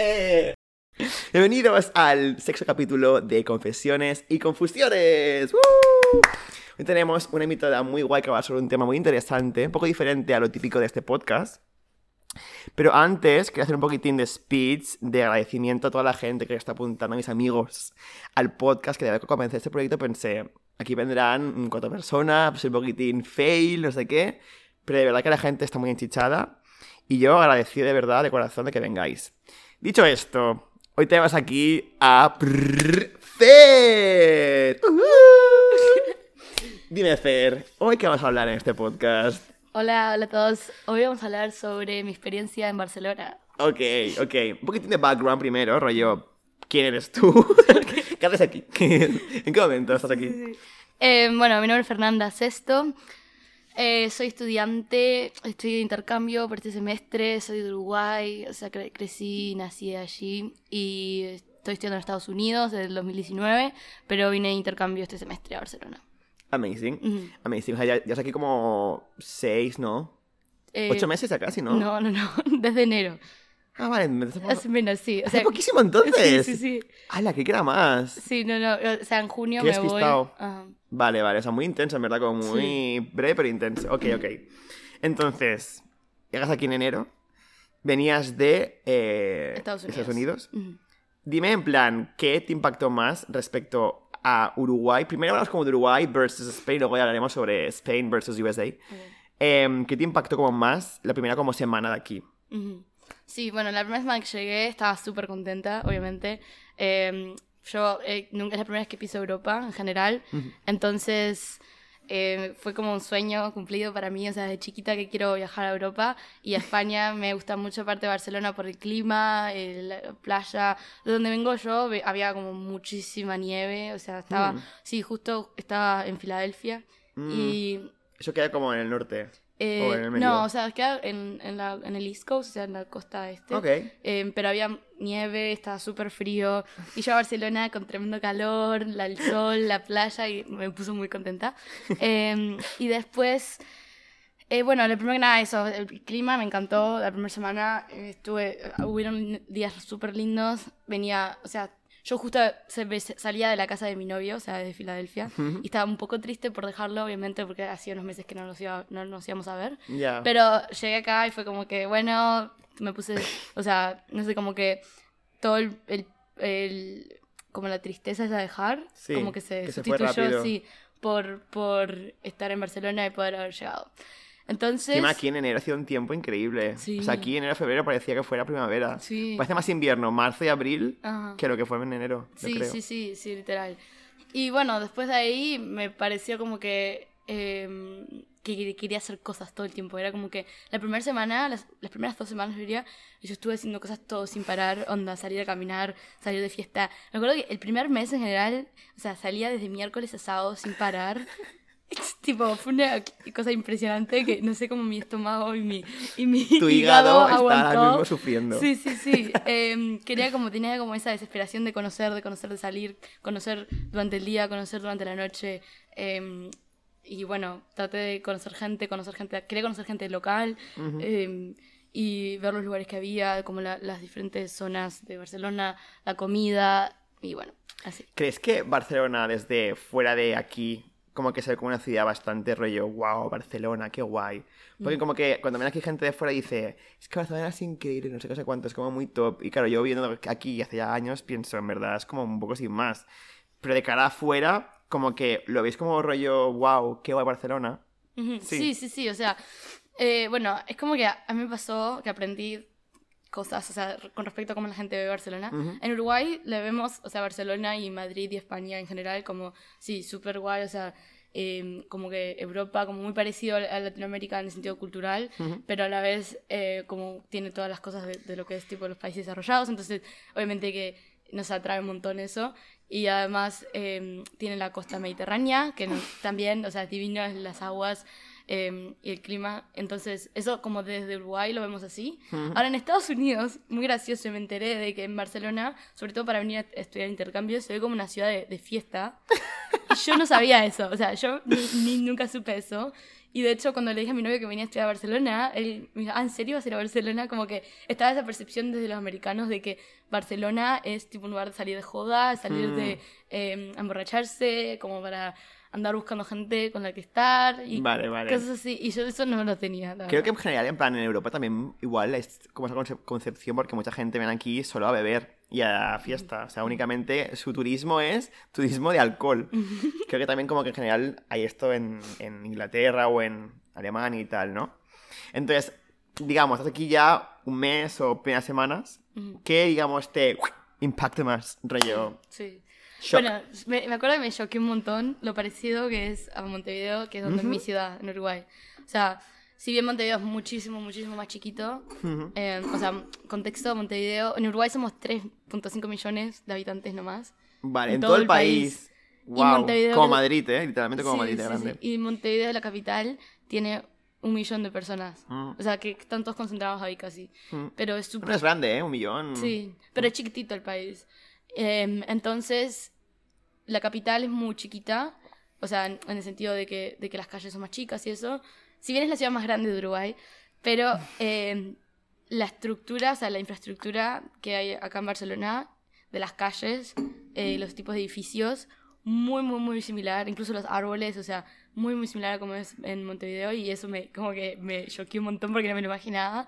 Eh. Bienvenidos al sexto capítulo de Confesiones y Confusiones. ¡Woo! Hoy tenemos una invitada muy guay que va sobre un tema muy interesante, un poco diferente a lo típico de este podcast. Pero antes, quería hacer un poquitín de speech de agradecimiento a toda la gente que está apuntando, a mis amigos, al podcast, que de verdad que este proyecto pensé, aquí vendrán cuatro personas, pues un poquitín fail, no sé qué, pero de verdad que la gente está muy enchichada y yo agradecido de verdad, de corazón, de que vengáis. Dicho esto, hoy tenemos aquí a Fer. Dime, Fer, ¿hoy qué vamos a hablar en este podcast? Hola, hola a todos. Hoy vamos a hablar sobre mi experiencia en Barcelona. Ok, ok. Un poquitín de background primero, rollo. ¿Quién eres tú? ¿Qué haces aquí? ¿En qué momento estás aquí? Eh, bueno, mi nombre es Fernanda Sesto. Eh, soy estudiante, estoy de intercambio por este semestre, soy de Uruguay, o sea, cre- crecí, nací allí y estoy estudiando en Estados Unidos desde el 2019, pero vine de intercambio este semestre a Barcelona. Amazing. Ujú. Amazing. O sea, ya, ya es aquí como seis, ¿no? Eh, Ocho meses ya casi, ¿no? No, no, no, desde enero. Ah, vale. me- Hace, menos, sí. O sea, poquísimo entonces. Sí, sí, sí. ¡Hala, que queda más! Sí, no, no. O sea, en junio Qué me voy. Ajá. Vale, vale. O sea, muy intenso, en verdad. Como muy breve, pero intenso. Ok, ok. Entonces, llegas aquí en enero. Venías de eh, Estados Unidos. Dime en plan, ¿qué te impactó más respecto a Uruguay? Primero hablamos como de Uruguay versus Spain, luego ya hablaremos sobre Spain versus USA. Em, ¿Qué te impactó como más la primera como semana de aquí? Sí, bueno, la primera semana que llegué estaba súper contenta, obviamente. Eh, yo eh, nunca es la primera vez que piso Europa en general, entonces eh, fue como un sueño cumplido para mí, o sea, de chiquita que quiero viajar a Europa y a España me gusta mucho parte de Barcelona por el clima, el- la playa. De donde vengo yo había como muchísima nieve, o sea, estaba, Mm. sí, justo estaba en Filadelfia Mm. y Eso queda como en el norte. Eh, no, o sea, queda en, en, la, en el East Coast, o sea, en la costa este. Ok. Eh, pero había nieve, estaba súper frío. Y yo a Barcelona con tremendo calor, la- el sol, la playa, y me puso muy contenta. Eh, y después, eh, bueno, lo primero que nada, eso, el clima me encantó. La primera semana estuve, hubieron días súper lindos. Venía, o sea, yo justo se- me- salía de la casa de mi novio, o sea, de Filadelfia, y estaba un poco triste por dejarlo, obviamente, porque hacía unos meses que no nos, iba- no nos íbamos a ver. Pero llegué acá y fue como que, bueno, me puse, o sea, no sé, como que todo el, el- el- como la tristeza esa de dejar, Sí, como que se que se sustituyó, rápido. sí, por, por estar en Barcelona y poder haber llegado. Entonces, Encima aquí en enero ha sido un tiempo increíble. Sí. O sea, aquí enero, febrero parecía que fuera primavera. Sí. Parece más invierno, marzo y abril, Ajá. que lo que fue en enero, Sí, creo. sí, sí, sí, literal. Y bueno, después de ahí me pareció como que, eh, que que quería hacer cosas todo el tiempo. Era como que la primera semana, las, las primeras dos semanas, yo diría, yo estuve haciendo cosas todo sin parar, onda, salir a caminar, salir de fiesta. Me acuerdo que el primer mes en general, o sea, salía desde miércoles a sábado sin parar. tipo, fue una cosa impresionante que no sé cómo mi estómago y mi, y mi Tu hígado está ahora aguantó. mismo sufriendo. Sí, sí, sí. Em, quería como, tenía como esa desesperación de conocer, de conocer, de salir, conocer durante el día, conocer durante la noche. em, y bueno, traté de conocer gente, conocer gente, quería conocer gente local em, y ver los lugares que había, como la- las diferentes zonas de Barcelona, la comida y bueno, así. ¿Crees que Barcelona desde fuera de aquí como que se ve como una ciudad bastante rollo, wow, Barcelona, qué guay? Porque Mm. como que cuando ven aquí gente de fuera dice, es que Barcelona es increíble, no sé qué, sé cuánto, es como muy top. Y claro, yo viendo aquí hace ya años pienso, en verdad, es como un poco sin más. Pero de cara afuera, como que lo veis como rollo, wow, qué guay Barcelona. Sí. Sí, sí, sí, o sea, eh, bueno, es como que a, a mí me pasó que aprendí cosas, o sea, con respecto a cómo la gente ve Barcelona. Ujú. En Uruguay le vemos, o sea, Barcelona y Madrid y España en general como, sí, súper guay, o sea, eh, como que Europa, como muy parecido a Latinoamérica en el sentido cultural, Ujú. pero a la vez eh, como tiene todas las cosas de, de lo que es tipo los países desarrollados, entonces obviamente que nos atrae un montón eso. Y además eh, tiene la costa mediterránea, que nos- también, o sea, es divino las aguas eh, y el clima. Entonces, eso como desde Uruguay lo vemos así. Ahora en Estados Unidos, muy gracioso, me enteré de que en Barcelona, sobre todo para venir a estudiar intercambio, se ve como una ciudad de, de fiesta. Y yo no sabía eso, o sea, yo ni, ni nunca supe eso. Y de hecho, cuando le dije a mi novio que venía a estudiar a Barcelona, él me dijo, ah, ¿en serio vas a ir a Barcelona? Como que estaba esa percepción desde los americanos de que Barcelona es tipo un lugar de salir de joda, salir de eh, emborracharse, como para andar buscando gente con la que estar y Vale, vale. cosas así. Y yo eso no lo tenía. la Creo que en general, en plan, en Europa también igual es como esa conce- concepción porque mucha gente viene aquí solo a beber y a fiesta. O sea, únicamente su turismo es turismo de alcohol. Creo que también como que en general hay esto en, en Inglaterra o en Alemania y tal, ¿no? Entonces, digamos, estás aquí ya un mes o primeras semanas. ¿Qué, digamos, te impacta más, rollo? Sí. Shock. Bueno, me, me acuerdo que me choqué un montón lo parecido que es a Montevideo, que es donde es mi ciudad, en Uruguay. O sea, si bien Montevideo es muchísimo, muchísimo más chiquito, Ujú. eh, o sea, contexto, Montevideo, en Uruguay somos 3.5 millones de habitantes nomás. Vale, en en todo todo el país. país. Wow, como Madrid, ¿eh? Literalmente como Sí, Madrid sí, grande. sí. Y Montevideo, la capital, tiene un millón de personas. Mm. O sea, que están todos concentrados ahí casi. Mm. Pero es súper No es grande, ¿eh? Un millón. Sí, pero es chiquitito el país. Em, entonces, la capital es muy chiquita, o sea, en, en el sentido de que, de que las calles son más chicas y eso. Si bien es la ciudad más grande de Uruguay, pero em, la estructura, o sea, la infraestructura que hay acá en Barcelona, de las calles, eh, los tipos de edificios, muy, muy, muy similar, incluso los árboles, o sea, muy, muy similar a como es en Montevideo y eso me, como que me choqueó un montón porque no me lo imaginaba.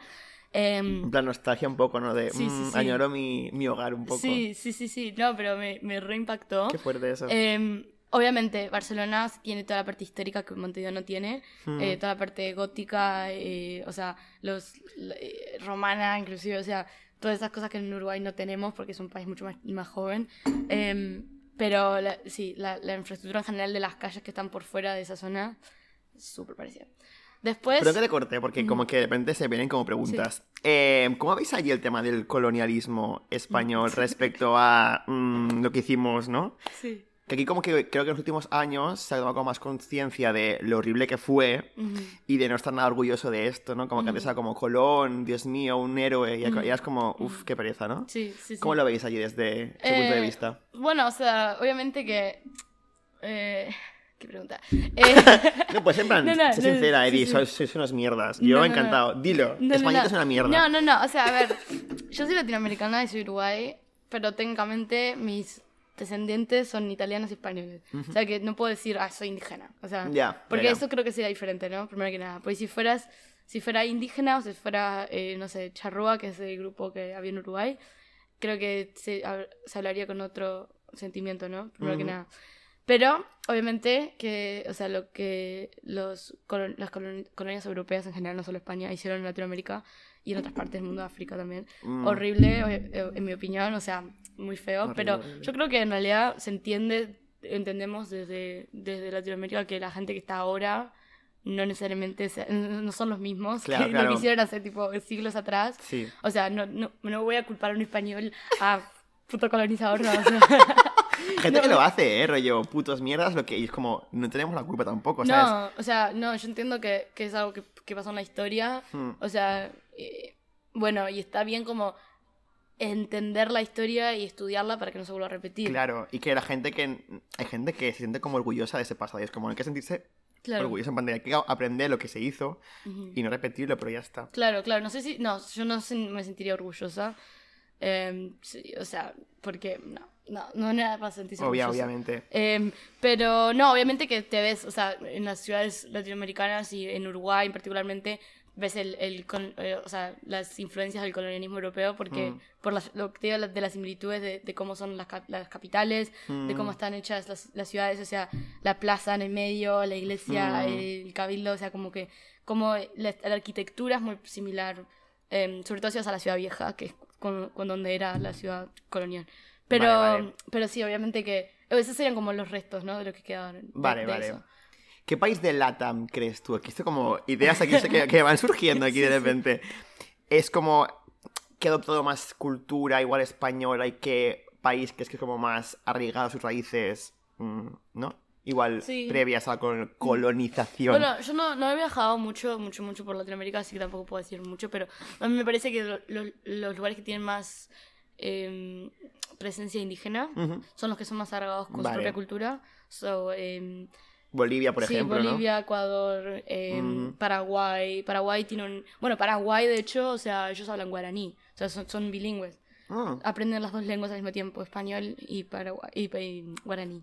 En plan nostalgia un poco, ¿no? De Sí, sí, mm, sí. añoro mi, mi hogar un poco. Sí, sí, sí, sí, no, pero me, me reimpactó. Qué fuerte eso. Em, obviamente, Barcelona tiene toda la parte histórica que Montevideo no tiene, Mm. eh, toda la parte gótica, eh, o sea, los eh, romana, inclusive, o sea, todas esas cosas que en Uruguay no tenemos porque es un país mucho más, más joven. Em, pero la- sí, la, la infraestructura en general de las calles que están por fuera de esa zona súper parecida. Después... Pero que te corté, porque como que de repente se vienen como preguntas. Eh, ¿Cómo veis allí el tema del colonialismo español respecto a mm, lo que hicimos, no? Sí. Que aquí como que creo que en los últimos años se ha tomado como más conciencia de lo horrible que fue y de no estar nada orgulloso de esto, ¿no? Como que antes era como Colón, Dios mío, un héroe, y ya es como, uff, qué pereza, ¿no? Sí, sí, sí. ¿Cómo lo veis allí desde ese punto de Eh, vista? Bueno, o sea, obviamente que... eh, ¿Qué pregunta? Eh, No, pues en plan, no, no, sé no, sincera, sí, Eddie, sí. sois, sois unas mierdas. No, Yo no, encantado. Dilo, no, no, Españita no. es una mierda. No, no, no. O sea, a ver, yo soy latinoamericana y soy Uruguay, pero técnicamente mis descendientes son italianos y españoles. O sea, que no puedo decir, ah, soy indígena. O sea, Ya, porque ya. eso creo que sería diferente, ¿no? Primero que nada. Pues si fueras, si fuera indígena o si fuera, eh, no sé, charrúa, que es el grupo que había en Uruguay, creo que se, se hablaría con otro sentimiento, ¿no? Primero que Ujú. nada. Pero, obviamente, que, o sea, lo que los colon- las colon- colonias europeas en general, no solo España, hicieron en Latinoamérica y en otras partes del mundo, África también, Mm. horrible, eh, en mi opinión, o sea, muy feo, Horrible, pero horrible. yo creo que en realidad se entiende, entendemos desde, desde Latinoamérica que la gente que está ahora no necesariamente se- no son los mismos Claro, que claro. lo que hicieron hace tipo siglos atrás. Sí. O sea, no, no, no voy a culpar a un español a puto colonizador, no. o sea, Gente No, que lo hace, ¿eh? Rollo, putos mierdas, lo que y es como, no tenemos la culpa tampoco, ¿sabes? no, o sea, no, yo entiendo que, que es algo que, que pasó en la historia. Hmm. O sea, eh, bueno, y está bien como entender la historia y estudiarla para que no se vuelva a repetir. Claro, y que la gente que. Hay gente que se siente como orgullosa de ese pasado. Y es como, hay que sentirse Claro. orgulloso en plan de, hay que aprender lo que se hizo Ujú. y no repetirlo, pero ya está. Claro, claro. No sé si. No, yo no me sentiría orgullosa. Sí, o sea, porque no, no, no era para sentirse Obvia, obviamente. Em, pero no, obviamente que te ves, o sea, en las ciudades latinoamericanas y en Uruguay particularmente, ves el, el con- eh, o sea, las influencias del colonialismo europeo porque Mm. por las, lo que te digo de las similitudes de, de cómo son las, cap- las capitales, de cómo Mm. están hechas las, las ciudades, o sea, la plaza en el medio, la iglesia, Mm. el cabildo, o sea, como que como la, la arquitectura es muy similar, em, sobre todo si vas a la ciudad vieja, que es con, con donde era la ciudad colonial. Pero, Vale, vale. pero sí, obviamente que esos serían como los restos, ¿no? De lo que quedaron. de- Vale, de vale. eso. ¿Qué país de LATAM crees tú? Aquí esto como ideas aquí que, que van surgiendo aquí de Sí, sí. repente. Es como que ha adoptado más cultura, igual española, y qué país que es que es como más arraigado a sus raíces, mm, ¿no? Igual Sí. previas a la col- colonización. Bueno, yo no, no he viajado mucho, mucho, mucho por Latinoamérica, así que tampoco puedo decir mucho, pero a mí me parece que lo- lo- los lugares que tienen más em, presencia indígena son los que son más arraigados con Vale. su propia cultura. So, em, Bolivia, por sí, ejemplo, ¿no? Bolivia, Ecuador, em. Paraguay. Paraguay tiene un... Bueno, Paraguay, de hecho, o sea, ellos hablan guaraní. O sea, son, son bilingües. Ah, Aprenden las dos lenguas al mismo tiempo, español y, paraguay, y, y guaraní.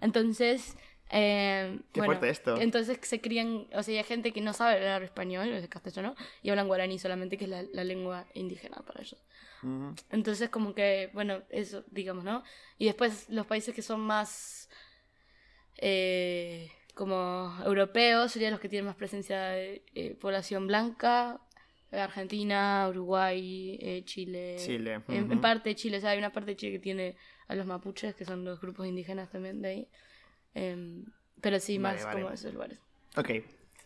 Entonces... Qué bueno, fuerte esto. Entonces se crían... O sea, hay gente que no sabe hablar español, es castellano, y hablan guaraní solamente, que es la, la lengua indígena para ellos. Entonces, como que, bueno, eso, digamos, ¿no? Y después los países que son más eh, como europeos serían los que tienen más presencia de eh, población blanca. Argentina, Uruguay, eh, Chile. Chile, En, en ujú. parte Chile, o sea, hay una parte de Chile que tiene a los mapuches, que son los grupos indígenas también de ahí. Em, pero sí, Vale, más vale. como esos lugares. Ok,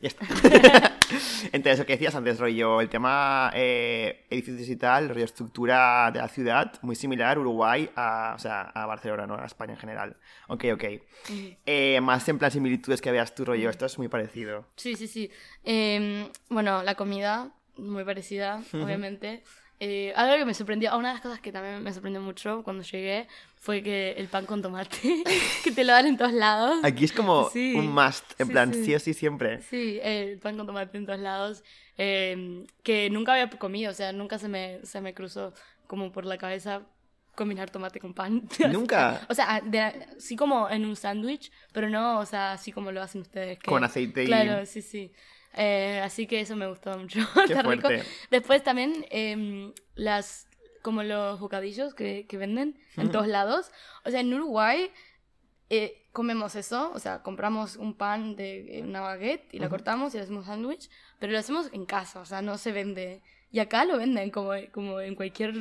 ya está. Entonces, lo que decías antes, rollo, el tema eh, edificios y tal, rollo estructura de la ciudad, muy similar Uruguay a, o sea, a Barcelona, ¿no? A España en general. Ok, ok. Eh, más en plan similitudes que veas tú, rollo, esto es muy parecido. Sí, sí, sí. Em, bueno, la comida, muy parecida, obviamente. Eh, algo que me sorprendió, una de las cosas que también me sorprendió mucho cuando llegué fue que el pan con tomate, que te lo dan en todos lados. Aquí es como Sí, un must, en sí, plan, sí. sí. o sí siempre. Sí, el pan con tomate en todos lados, em, que nunca había comido, o sea, nunca se me, se me cruzó como por la cabeza combinar tomate con pan. Nunca. O sea, de- sí como en un sándwich, pero no, o sea, así como lo hacen ustedes. que- Con aceite y- Claro, sí, sí. Eh, así que eso me gustó mucho. Está rico. Después también em, las, como los bocadillos que, que venden en todos lados. O sea, en Uruguay eh, comemos eso, o sea, compramos un pan de eh, una baguette y la cortamos y hacemos sándwich, pero lo hacemos en casa, o sea, no se vende. Y acá lo venden como, como en cualquier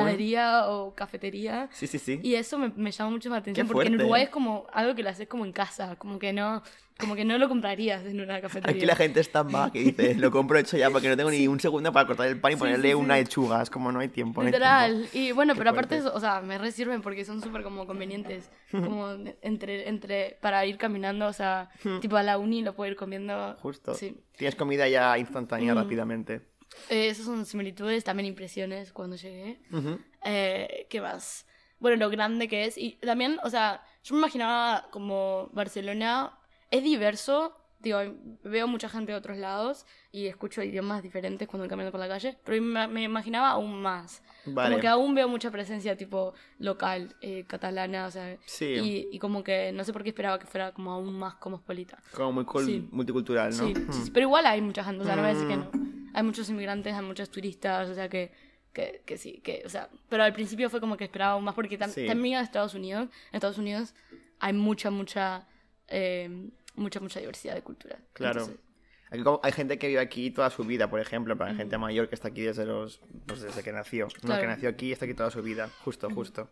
panadería o cafetería. Sí, sí, sí. Y eso me, me llama mucho la atención porque en. Uruguay es como algo que lo haces como en casa, como que no, como que no lo comprarías en una cafetería. Aquí la gente es tan vaga que dice, lo compro hecho ya porque no tengo ni un segundo para cortar el pan y Sí, ponerle sí, una sí. lechuga. Es como no hay tiempo. no hay tiempo. Literal. Y bueno, Qué pero aparte, fuerte. eso, o sea, me re sirven porque son súper como convenientes. Como entre, entre, para ir caminando, o sea, tipo a la uni lo puedo ir comiendo. Justo. Sí. Tienes comida ya instantánea Mm. rápidamente. Eh, esas son similitudes, también impresiones cuando llegué. Ujú. Eh, ¿Qué más? Bueno, lo grande que es. Y también, o sea, yo me imaginaba como Barcelona es diverso. Digo, veo mucha gente de otros lados y escucho idiomas diferentes cuando camino por la calle, pero me, me imaginaba aún más. Vale. Como que aún veo mucha presencia tipo local, eh, catalana, o sea, Sí. y, y como que no sé por qué esperaba que fuera como aún más cosmopolita. Como muy Sí. multicultural, ¿no? Sí, Mm. sí, pero igual hay mucha gente, o sea, no voy a decir que no. Hay muchos inmigrantes, hay muchos turistas, o sea, que, que, que sí, que, o sea, pero al principio fue como que esperaba más, porque tam- Sí. también en Estados Unidos, en Estados Unidos hay mucha, mucha, eh, mucha, mucha diversidad de culturas. Claro. Entonces, Aquí como- hay gente que vive aquí toda su vida, por ejemplo, para gente mayor que está aquí desde los pues desde que nació. No, Claro. que nació aquí y está aquí toda su vida. Justo, justo.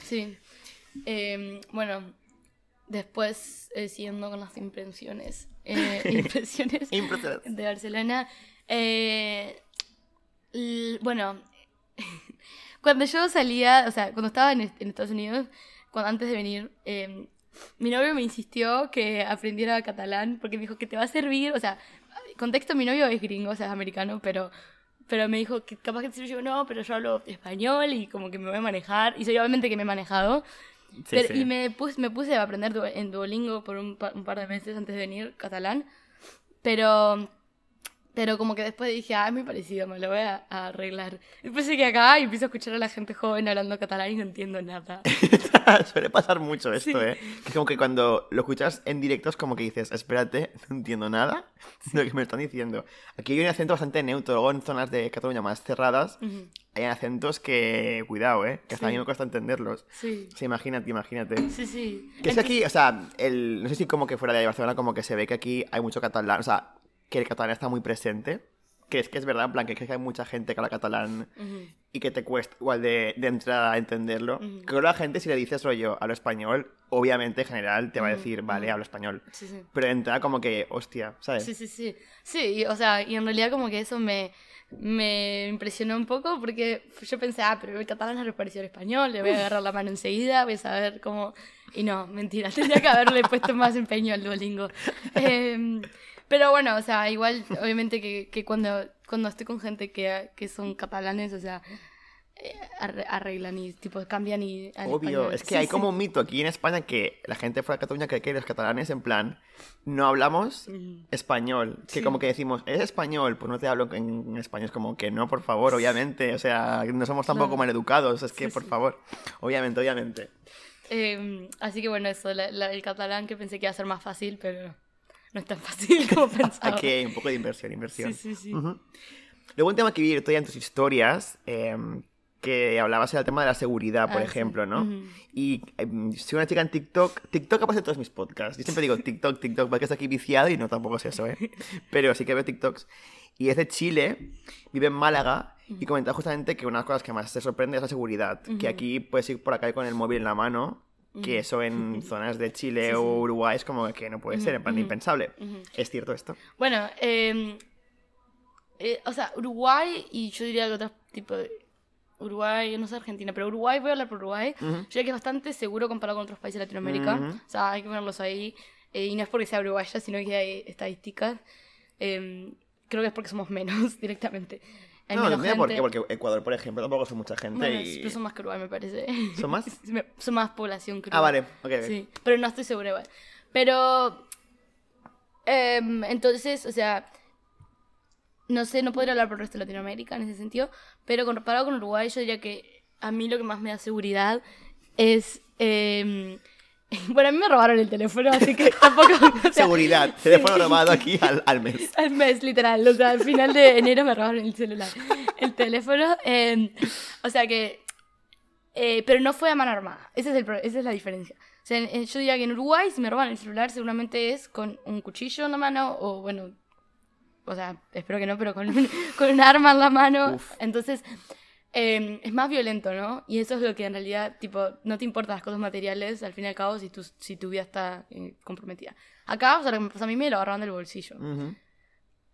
sí. Eh, bueno, después, eh, siguiendo con las impresiones, eh, impresiones de Barcelona. Eh, bueno, cuando yo salía, o sea, cuando estaba en, est- en Estados Unidos, cuando, antes de venir, eh, mi novio me insistió que aprendiera catalán porque me dijo que te va a servir, o sea, contexto, mi novio es gringo, o sea, es americano, pero, pero me dijo que capaz que te sirve, yo no, pero yo hablo español y como que me voy a manejar, y soy obviamente que me he manejado. Sí, Pero- sí. Y me puse, me puse a aprender du- en Duolingo por un, pa- un par de meses antes de venir, catalán. Pero, pero como que después dije, ah, es muy parecido, me lo voy a, a arreglar. Después llegué acá y empiezo a escuchar a la gente joven hablando catalán y no entiendo nada. Suele pasar mucho esto, ¿eh? Que es como que cuando lo escuchas en directo es como que dices, espérate, no entiendo nada de lo que me están diciendo. Aquí hay un acento bastante neutro, luego en zonas de Cataluña más cerradas Ujú. hay acentos que, cuidado, ¿eh? Que hasta a mí Sí. me cuesta entenderlos. Sí, Sí, imagínate, imagínate. sí, sí. Que es que aquí, o sea, el, no sé si como que fuera de Barcelona como que se ve que aquí hay mucho catalán, o sea, que el catalán está muy presente. Que es que es verdad, en plan, que, que hay mucha gente que habla catalán Ujú. y que te cuesta igual de, de entrada entenderlo. Ujú. Creo que la gente, si le dices rollo hablo español, obviamente en general te va a decir, vale, hablo español. Sí, sí. Pero de entrada como que, hostia, ¿sabes? Sí, sí, sí. Sí, y, o sea, y en realidad como que eso me, me impresionó un poco porque yo pensé, ah, pero el catalán es parecido al español, le voy a agarrar la mano enseguida, voy a saber cómo... Y no, mentira, tendría que haberle puesto más empeño al Duolingo. Em, pero bueno, o sea, igual, obviamente que, que cuando, cuando estoy con gente que, que son catalanes, o sea, eh, arre- arreglan y tipo cambian y Obvio, es que Sí, hay sí. como un mito aquí en España que la gente fuera de Cataluña cree que los catalanes, en plan, no hablamos Mm. español. Que Sí. como que decimos, ¿es español? Pues no te hablo en, español. Es como que no, por favor, obviamente. O sea, no somos tampoco Claro. maleducados. Es que, por favor. Obviamente, obviamente. Eh, así que bueno, eso, la- la- el catalán que pensé que iba a ser más fácil, pero no es tan fácil como pensaba. Aquí hay un poco de inversión, inversión. Sí, sí, sí. Ujú. Luego un tema que vi todavía en tus historias, eh, que hablabas del tema de la seguridad, por Ah, sí. ejemplo, ¿no? Ujú. Y eh, soy una chica en TikTok. TikTok aparece en todos mis podcasts. Yo siempre digo TikTok, TikTok, porque estoy aquí viciado y no tampoco es eso, ¿eh? Pero sí que veo TikToks. Y es de Chile, vive en Málaga y comentaba justamente que una de las cosas que más te sorprende es la seguridad. Que aquí puedes ir por acá con el móvil en la mano, que eso en zonas de Chile Sí, o Uruguay es como que no puede ser, en plan impensable. ¿Es cierto esto? Bueno, eh, eh, o sea, Uruguay y yo diría que otros tipos de... Uruguay, no sé Argentina, pero Uruguay, voy a hablar por Uruguay. Ujú. Yo diría que es bastante seguro comparado con otros países de Latinoamérica. Ujú. O sea, hay que ponerlos ahí. Eh, y no es porque sea uruguaya, sino que hay estadísticas. Eh, creo que es porque somos menos directamente. Hay no, no sé por qué, gente. porque Ecuador, por ejemplo, tampoco son mucha gente Bueno, y... pero son más que Uruguay, me parece. ¿Son más? son más población que Ah, Uruguay. vale, ok. ok. Sí, pero no estoy segura igual. Pero. em, entonces, o sea. No sé, no podría hablar por el resto de Latinoamérica en ese sentido. Pero comparado con Uruguay, yo diría que a mí lo que más me da seguridad es. em, bueno, a mí me robaron el teléfono, así que tampoco. o sea, Seguridad, teléfono robado aquí al, al mes. al mes, literal. O sea, al final de enero me robaron el celular. El teléfono. eh, o sea que. eh, pero no fue a mano armada. Ese es el, esa es la diferencia. O sea, en- yo diría que en Uruguay, si me roban el celular, seguramente es con un cuchillo en la mano o, bueno. O sea, espero que no, pero con, un- con un arma en la mano. Uf. Entonces. Eh, es más violento, ¿no? Y eso es lo que en realidad, tipo, no te importan las cosas materiales, al fin y al cabo, si tu, si tu vida está eh, comprometida. Acá, o sea, lo que me pasó a mí me lo agarraron del bolsillo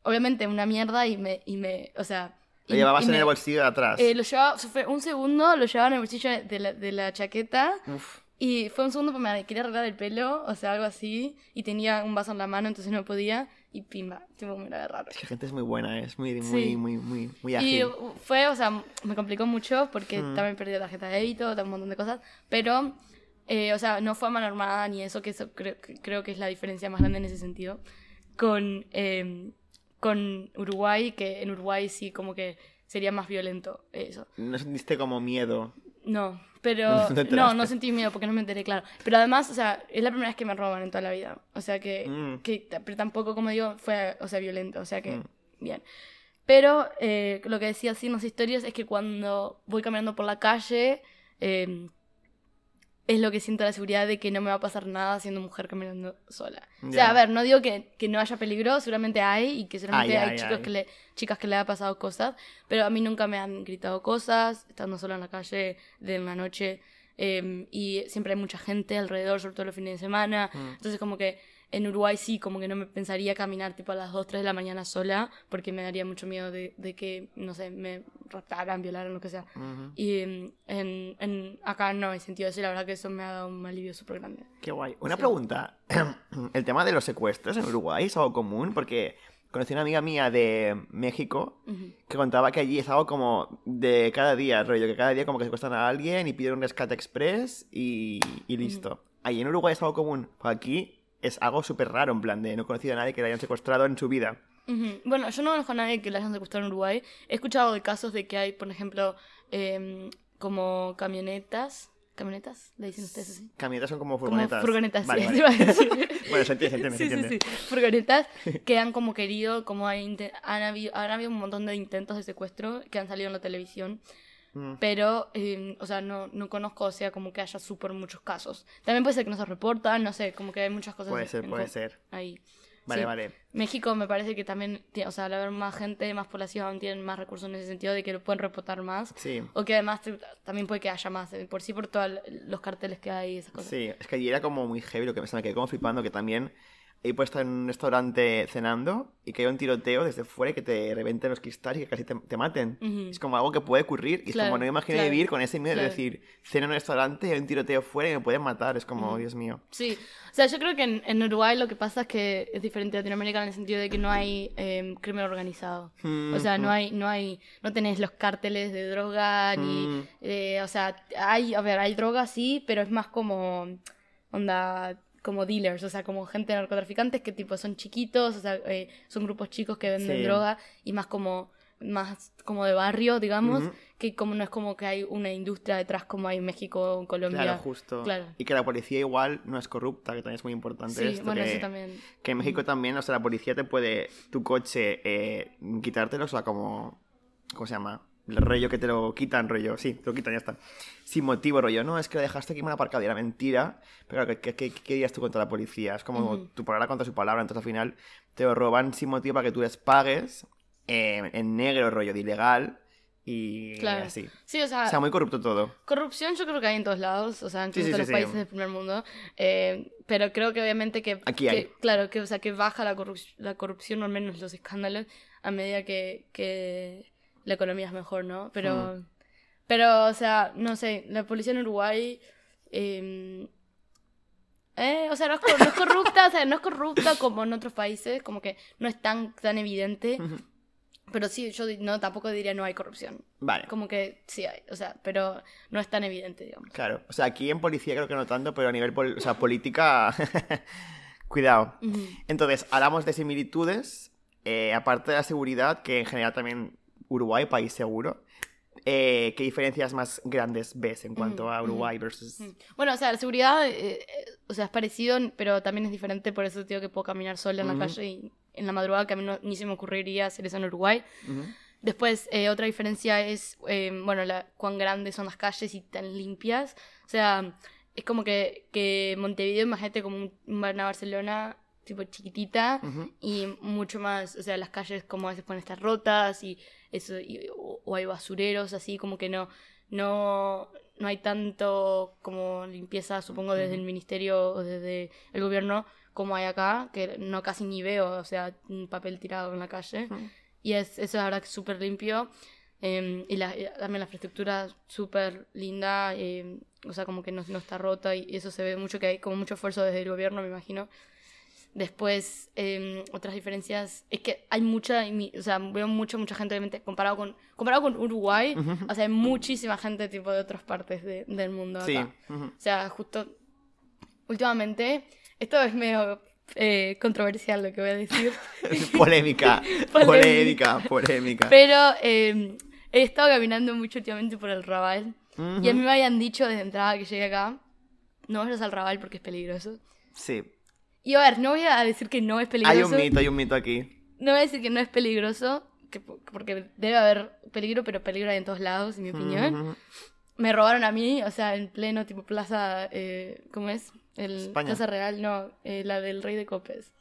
obviamente una mierda y me, y me o sea... Lo y- llevabas y en me- el bolsillo de atrás. eh, lo llevaba, fue un segundo, lo llevaba en el bolsillo de la, de la chaqueta Uf. Y fue un segundo porque me quería arreglar el pelo, o sea, algo así, y tenía un vaso en la mano, entonces no podía, y pimba, tipo, me lo agarraron. Es que la gente es muy buena, es muy, muy, Sí. muy, muy, muy Y ágil. uh, fue, o sea, me complicó mucho porque Mm. también perdí la tarjeta de débito, un montón de cosas, pero, eh, o sea, no fue a mano armada ni eso, que eso creo, que- creo que es la diferencia más grande en ese sentido, con, eh, con Uruguay, que en Uruguay sí como que sería más violento eso. ¿No sentiste como miedo? No, pero No no, no sentí miedo porque no me enteré, claro. Pero además, o sea, es la primera vez que me roban en toda la vida. O sea que, Mm. que pero tampoco, como digo, fue, o sea, violento. O sea que, Mm. bien. Pero eh, lo que decía así en las historias es que cuando voy caminando por la calle, eh, es lo que siento la seguridad de que no me va a pasar nada siendo mujer caminando sola. O sea, a ver, no digo que, que no haya peligro, seguramente hay y que seguramente Hay, hay, hay, chicos hay. que le, chicas que le ha pasado cosas, pero a mí nunca me han gritado cosas, estando sola en la calle de una noche, eh, y siempre hay mucha gente alrededor, sobre todo los fines de semana, Mm. entonces como que en Uruguay sí, como que no me pensaría caminar tipo a las 2, 3 de la mañana sola, porque me daría mucho miedo de, de que, no sé, me raptaran, violaran, lo que sea. Ujú. Y em, en, en- acá no he sentido y la verdad que eso me ha dado un alivio súper grande. Qué guay. Una Sí. pregunta. El tema de los secuestros en Uruguay es algo común porque conocí una amiga mía de México Ujú. que contaba que allí es algo como de cada día, rollo, que cada día como que secuestran a alguien y piden un rescate express y, y listo. Allí en Uruguay es algo común. Aquí es algo súper raro, en plan de no he conocido a nadie que le hayan secuestrado en su vida. Bueno, yo no conozco a nadie que la hayan secuestrado en Uruguay. He escuchado de casos de que hay, por ejemplo, em, como camionetas. ¿Camionetas? ¿Le dicen ustedes así? Camionetas son como Como furgonetas. furgonetas, Vale, sí, vale. Bueno, se entiende, se entiende, Sí, sí, entiende. sí. Furgonetas que han como querido, como hay han habido, han habido un montón de intentos de secuestro que han salido en la televisión. Mm. Pero, eh, o sea, no, no conozco, o sea, como que haya súper muchos casos. También puede ser que no se reportan, no sé, como que hay muchas cosas. Puede ser, en puede ser. Ahí. Vale, Sí. vale. México me parece que también, o sea, al haber más gente, más población, tienen más recursos en ese sentido de que lo pueden reportar más. Sí. O que además te- también puede que haya más, por sí, por todos los carteles que hay y esas cosas. Sí, es que allí era como muy heavy lo que me, me quedé como flipando que también y puedes estar en un restaurante cenando y que haya un tiroteo desde fuera y que te reventen los cristales y que casi te, te maten. Ujú. Es como algo que puede ocurrir y es Claro, como no me imagino claro, vivir con ese miedo de claro. decir, ceno en un restaurante y hay un tiroteo fuera y me pueden matar. Es como, Ujú. Dios mío. Sí, o sea, yo creo que en, en Uruguay lo que pasa es que es diferente a Latinoamérica en el sentido de que no hay eh, crimen organizado. O sea, no hay, no hay, no tenés los cárteles de droga ni, Mm. eh, o sea, hay, a ver, hay droga sí, pero es más como, onda, como dealers, o sea, como gente de narcotraficantes que tipo son chiquitos, o sea, eh, son grupos chicos que venden Sí. droga y más como, más como de barrio, digamos, que como no es como que hay una industria detrás como hay en México, en Colombia. Claro, justo. Claro. Y que la policía igual no es corrupta, que también es muy importante Sí, esto. bueno, que, eso también. que en México también, o sea, la policía te puede tu coche eh, quitártelo, o sea, como... ¿Cómo se llama? El rollo que te lo quitan, rollo. Sí, te lo quitan, ya está. Sin motivo, rollo. No, es que lo dejaste aquí mal aparcado y era mentira. Pero claro, ¿qué, qué, dirías tú contra la policía? Es como Ujú. tu palabra contra su palabra. Entonces al final te lo roban sin motivo para que tú les pagues eh, en negro, rollo de ilegal. Y Claro. así. Sí, o sea, O sea, muy corrupto todo. corrupción yo creo que hay en todos lados, o sea, incluso sí, en sí, los sí. países del primer mundo. eh, pero creo que obviamente que. Aquí que- hay. Claro, que, o sea, que baja la, corrup- la corrupción, o al menos los escándalos, a medida que, que la economía es mejor, ¿no? Pero. Pero, o sea, no sé, la policía en Uruguay. eh, eh, o sea, no es, cor- no es corrupta, o sea, no es corrupta como en otros países, como que no es tan, tan evidente. Pero sí, yo no tampoco diría no hay corrupción. Vale. Como que sí hay, o sea, pero no es tan evidente, digamos. Claro. O sea, aquí en policía creo que no tanto, pero a nivel pol- o sea, política. Cuidado. Entonces, hablamos de similitudes, eh, aparte de la seguridad, que en general también Uruguay, país seguro. eh, ¿Qué diferencias más grandes ves en cuanto a. Uruguay versus... Bueno, o sea, la seguridad, eh, eh, o sea, es parecido, pero también es diferente, por eso digo que puedo caminar sola en la calle y en la madrugada, que a mí no- ni se me ocurriría hacer eso en Uruguay. Después, eh, otra diferencia es, eh, bueno, la, cuán grandes son las calles y tan limpias. O sea, es como que, que Montevideo, imagínate como un- una Barcelona tipo chiquitita y mucho más, o sea, las calles como a veces pueden estar rotas y eso, y- o, o hay basureros así, como que no, no, no hay tanto como limpieza, supongo, desde el ministerio o desde el gobierno como hay acá, que no casi ni veo, o sea, un papel tirado en la calle. Y es, eso la verdad que es súper limpio. eh, y la, también la infraestructura súper linda, eh, o sea, como que no, no está rota y eso se ve mucho que hay como mucho esfuerzo desde el gobierno, me imagino. Después, eh, otras diferencias, es que hay mucha, o sea, veo mucha, mucha gente, obviamente, comparado con, comparado con Uruguay, o sea, hay muchísima gente tipo de otras partes de- del mundo Sí. acá. ujú. O sea, justo últimamente, esto es medio eh, controversial lo que voy a decir, polémica, polémica, polémica. pero eh, he estado caminando mucho últimamente por el Raval y a mí me habían dicho desde entrada que llegué acá, no vayas al Raval porque es peligroso. Sí. Y a ver, no voy a decir que no es Hay peligroso. un mito, hay un mito aquí. No voy a decir que no es peligroso, que, porque debe haber peligro, pero peligro hay en todos lados, en mi opinión. Me robaron a mí, o sea, en pleno tipo plaza, eh, ¿cómo es? El España. Plaza Real, no, eh, la del Rey de Copes.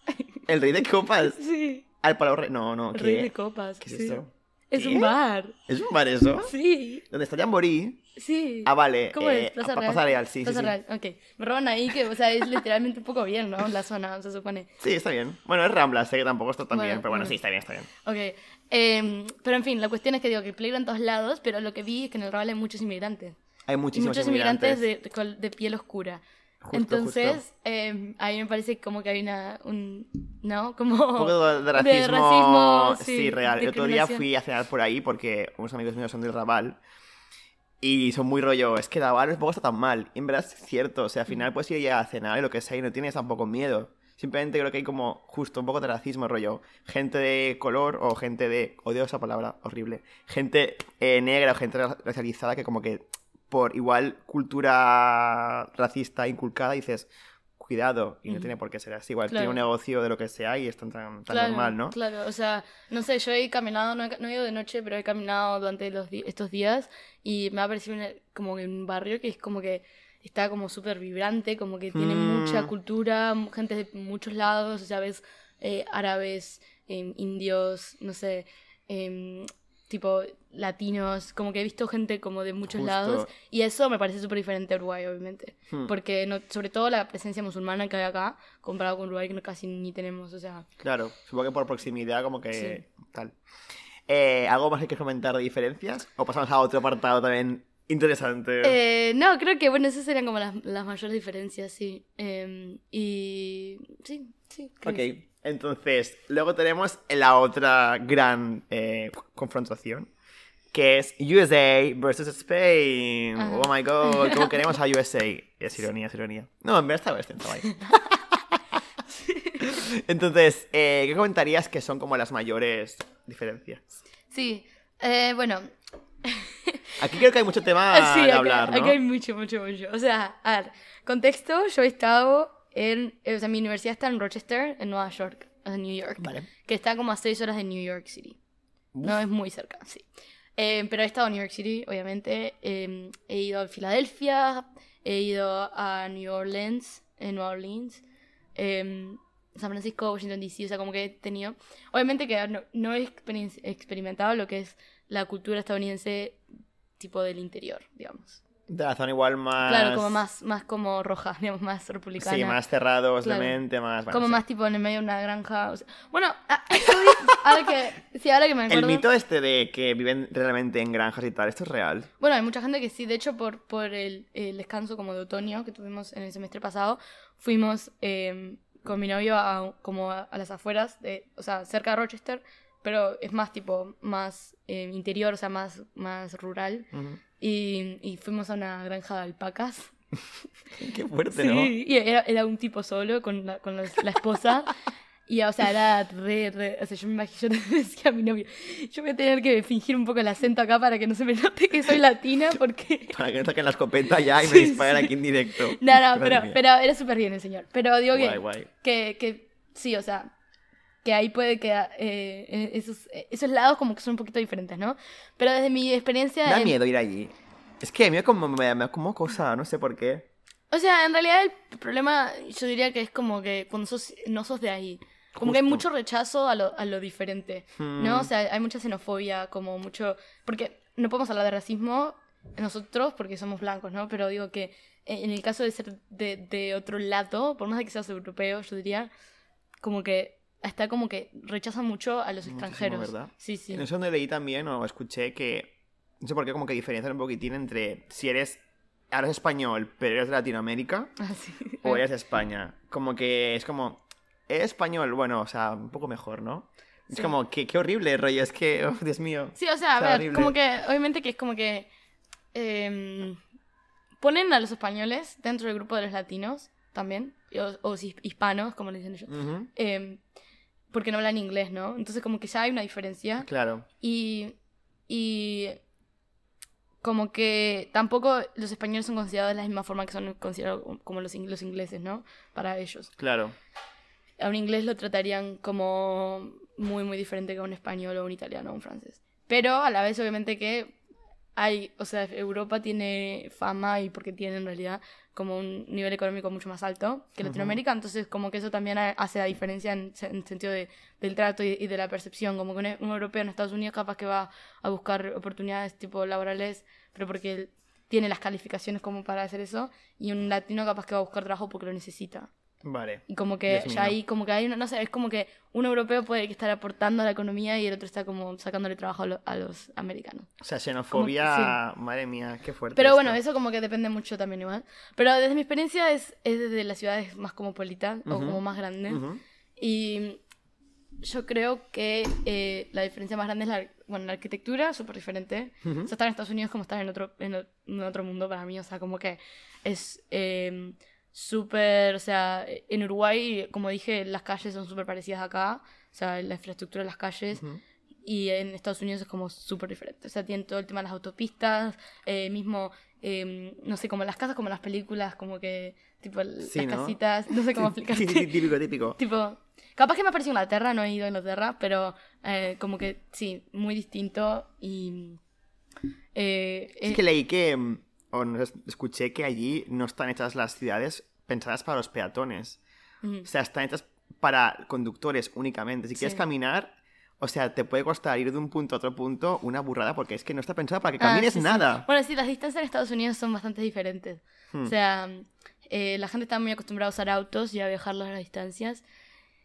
El rey de copas. Sí, Al palo rey. No, no, el Rey de ¿qué? Copas. ¿Qué es sí. esto? Es un bar. ¿Es un bar eso? Sí, ¿Dónde está Jamboree? sí. Ah, vale. ¿Cómo eh, es? Plaza Real. Plaza Real, sí, sí, Plaza sí. Real, ok. Me roban ahí, que, o sea, es literalmente un poco bien, ¿no? La zona, se supone. Sí, está bien. Bueno, es Rambla, sé que tampoco está tan Bueno, bien, pero bueno, bueno. sí, está bien, está bien. Ok. em, pero en fin, la cuestión es que digo que peligro en todos lados, pero lo que vi es que en el Raval hay muchos inmigrantes. Hay muchísimos muchos inmigrantes. inmigrantes de, de piel oscura. Justo, Entonces, justo. em, a mí me parece como que hay una, un, ¿no? Como... Un poco de, de de racismo, racismo, sí, sí, real. El otro día fui a cenar por ahí porque unos amigos míos son del Raval y son muy rollo, es que Raval tampoco está tan mal. Y en verdad es cierto, o sea, al final puedes ir a cenar y lo que sea y no tienes tampoco miedo. Simplemente creo que hay como justo un poco de racismo, rollo. Gente de color o gente de... Odio esa palabra, horrible. Gente eh, negra o gente ra- racializada que como que por igual cultura racista inculcada dices, cuidado, y no tiene por qué ser así. Igual Claro. tiene un negocio de lo que sea y es tan, tan, tan Claro, normal, ¿no? Claro, o sea, no sé, yo he caminado, no he, no he ido de noche, pero he caminado durante los estos días y me ha parecido una- como un barrio que es como que está como súper vibrante, como que tiene Mm. mucha cultura, gente de muchos lados, o sea, ves eh, árabes, em, indios, no sé, em, tipo latinos, como que he visto gente como de muchos Justo. lados y eso me parece súper diferente a Uruguay, obviamente. Hmm. Porque no, sobre todo la presencia musulmana que hay acá, comparado con Uruguay que no, casi ni tenemos, o sea... Claro, supongo que por proximidad como que Sí. tal. Eh, ¿Algo más que quieres comentar de diferencias? ¿O pasamos a otro apartado también interesante? Eh, no, creo que, bueno, esas serían como las, las mayores diferencias, sí. Eh, y... Sí, sí. ok, sí. Entonces, luego tenemos la otra gran eh, confrontación, que es USA versus Spain. Ajá. Oh my god, ¿cómo queremos a USA? Es ironía, es ironía. No, en verdad estaba ahí. Entonces, eh, ¿qué comentarías que son como las mayores diferencias? Sí, eh, bueno, Aquí creo que hay mucho tema sí, de acá, hablar, ¿no? acá hay mucho, mucho, mucho. O sea, a ver, contexto, yo he estado en, eh, o sea, mi universidad está en Rochester, en Nueva York, sea, New York, Vale. que está como a seis horas de New York City. No es muy cerca, sí. Eh, pero he estado en New York City, obviamente. eh, he ido a Filadelfia, he ido a New Orleans, en Nueva Orleans, eh, San Francisco, Washington DC, o sea, como que he tenido... Obviamente que no, no he experimentado lo que es la cultura estadounidense tipo del interior, digamos. De la zona igual más... Claro, como más, más como roja, digamos, más republicana. Sí, más cerrados Claro. de mente, más... bueno, como sí. más tipo en el medio de una granja. o sea- bueno, a- estoy- ahora que, sí, ahora que me El acuerdo. mito este de que viven realmente en granjas y tal, ¿esto es real? Bueno, hay mucha gente que sí. De hecho, por, por el, el descanso como de otoño que tuvimos en el semestre pasado, fuimos eh, con mi novio a, como a, a las afueras, de, o sea, cerca de Rochester, pero es más tipo, más eh, interior, o sea, más, más rural. Ujú. Y, y fuimos a una granja de alpacas. Qué fuerte, Sí, ¿no? y era, era un tipo solo con la, con los- la esposa. Y, o sea, era re, re. O sea, yo me imagino, yo decía a mi novio, yo voy a tener que fingir un poco el acento acá para que no se me note que soy latina, porque. Para que no saquen la escopeta ya y me Sí, disparen sí. aquí en directo. No, no, pero, pero era súper bien el señor. Pero digo que, Guay, guay. que, que sí, o sea, que ahí puede que eh, esos, esos lados como que son un poquito diferentes, ¿no? Pero desde mi experiencia. Da en- miedo ir allí. Es que a mí como me, da como cosa, no sé por qué. O sea, en realidad el problema yo diría que es como que cuando sos, no sos de ahí. Como que hay Justo. mucho rechazo a lo, a lo diferente, Hmm. ¿no? O sea, hay mucha xenofobia, como mucho... Porque no podemos hablar de racismo nosotros porque somos blancos, ¿no? Pero digo que en el caso de ser de, de otro lado, por más de que seas europeo, yo diría, como que está como que rechazan mucho a los Muchísimo, extranjeros. ¿verdad? Sí, sí. En eso donde leí también o escuché que... No sé por qué como que diferencian un poquitín entre si eres... Ahora eres español, pero eres de Latinoamérica Ah, sí. o eres de España. Como que es como... ¿Eres español? Bueno, o sea, un poco mejor, ¿no? Es Sí. como, qué, qué horrible, rollo. Es que, oh, Dios mío. Sí, o sea, a ver, horrible. como que, obviamente que es como que em, ponen a los españoles dentro del grupo de los latinos también, o, o hispanos, como le dicen ellos, Ujú, em, porque no hablan inglés, ¿no? Entonces como que ya hay una diferencia Claro. y, y como que tampoco los españoles son considerados de la misma forma que son considerados como los, ing- los ingleses, ¿no? Para ellos. Claro. A un inglés lo tratarían como muy, muy diferente que a un español o un italiano o un francés. Pero a la vez, obviamente, que hay, o sea, Europa tiene fama y porque tiene en realidad como un nivel económico mucho más alto que. Latinoamérica, entonces como que eso también ha- hace la diferencia en, en sentido de, del trato y, y de la percepción, como que un, un europeo en Estados Unidos capaz que va a buscar oportunidades tipo laborales, pero porque él tiene las calificaciones como para hacer eso, y un latino capaz que va a buscar trabajo porque lo necesita. Vale. Y como que ya ahí, como que hay, una- no sé, es como que un europeo puede estar aportando a la economía y el otro está como sacándole trabajo a, lo- a los americanos. O sea, xenofobia, madre mía, qué fuerte. Pero esto. bueno, eso como que depende mucho también igual. Pero desde mi experiencia es, es desde las ciudades más cosmopolitas o Ujú. como más grandes. Ujú. Y yo creo que eh, la diferencia más grande es la, bueno, la arquitectura, súper diferente. Ujú. O sea, estar en Estados Unidos como estar en otro, en, o- en otro mundo para mí. O sea, como que es eh, súper, o sea, en Uruguay, como dije, las calles son súper parecidas acá. O sea, la infraestructura de las calles. Y en Estados Unidos es como súper diferente. O sea, tienen todo el tema de las autopistas, eh, mismo, eh, no sé, como las casas, como las películas, como que, tipo, Sí, las ¿no? casitas, no sé cómo explicarte. Típico, típico. Tipo, capaz que me ha parecido Inglaterra, no he ido a Inglaterra, pero eh, como que sí, muy distinto y... eh, Es eh, que leí que, mm, o escuché que allí no están hechas las ciudades pensadas para los peatones. O sea, están hechas para conductores únicamente. Si quieres Sí. caminar, O sea, te puede costar ir de un punto a otro punto una burrada porque es que no está pensado para que Ah, camines sí. nada. Bueno, sí, las distancias en Estados Unidos son bastante diferentes. Hmm. O sea, eh, la gente está muy acostumbrada a usar autos y a viajar largas distancias.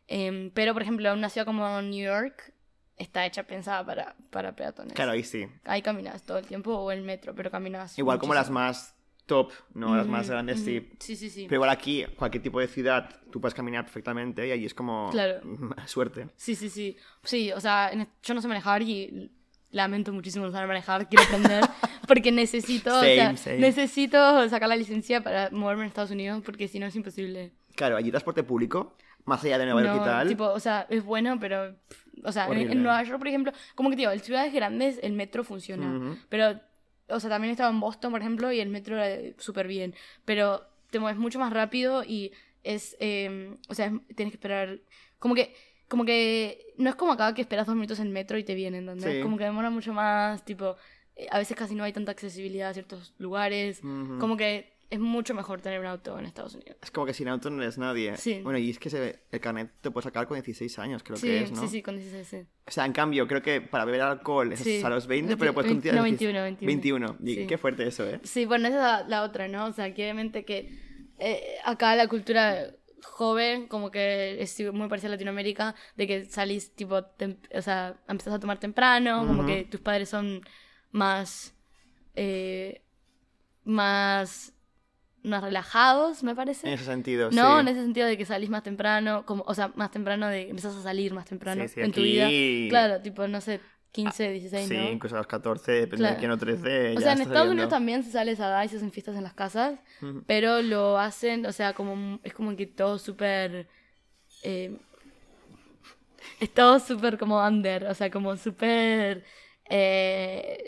Em, pero, por ejemplo, una ciudad como New York está hecha pensada para, para peatones. Claro, ahí sí. Ahí caminas todo el tiempo o el metro, pero caminas. Igual como las muchísimo. más top, ¿no? Las más grandes, ujú. sí. Sí, sí, sí. Pero igual aquí, cualquier tipo de ciudad, tú puedes caminar perfectamente y allí es como Claro. suerte. Sí, sí, sí. Sí, o sea, yo no sé manejar y lamento muchísimo no saber manejar, quiero aprender porque necesito, o sea, Same, same. necesito sacar la licencia para moverme en Estados Unidos porque si no es imposible. Claro, allí transporte público, más allá de Nueva York y tal. tipo, o sea, es bueno, pero o sea, en, en Nueva York, por ejemplo, como que digo, en ciudades grandes el metro funciona, Ujú. pero o sea, también he estado en Boston, por ejemplo, y el metro era súper bien, pero te mueves mucho más rápido y es, eh, o sea, es- tienes que esperar, como que, como que, no es como acá que esperas dos minutos en metro y te vienen, ¿entendés? Sí. Como que demora mucho más, tipo, eh, a veces casi no hay tanta accesibilidad a ciertos lugares, Ujú. como que es mucho mejor tener un auto en Estados Unidos. Es como que sin auto no eres nadie. Sí. Bueno, y es que se- el carnet te puedes sacar con 16 años, creo sí, que es, ¿no? sí, sí, con 16, sí. O sea, en cambio, creo que para beber alcohol es Sí. a los 20, Veinti- pero puedes a no, 16. 21, 21. Y. Qué fuerte eso, ¿eh? Sí, bueno, esa es la, otra, ¿no? O sea, que obviamente que eh, acá la cultura joven, como que es muy parecida a Latinoamérica, de que salís, tipo, o sea, empezás a tomar temprano, como que tus padres son más, eh, más, más relajados, me parece. En ese sentido, No, sí. en ese sentido de que salís más temprano, como, o sea, más temprano de empezás a salir más temprano Sí, sí, en tu aquí- vida. Claro, tipo, no sé, 15, 16, Sí, ¿no? incluso a los 14, depende Claro. de quién o 13. O sea, en Estados saliendo. Unidos también se sale esa y se hacen fiestas en las casas, pero lo hacen, o sea, como es como que todo súper... eh, es todo súper como under, o sea, como súper... eh,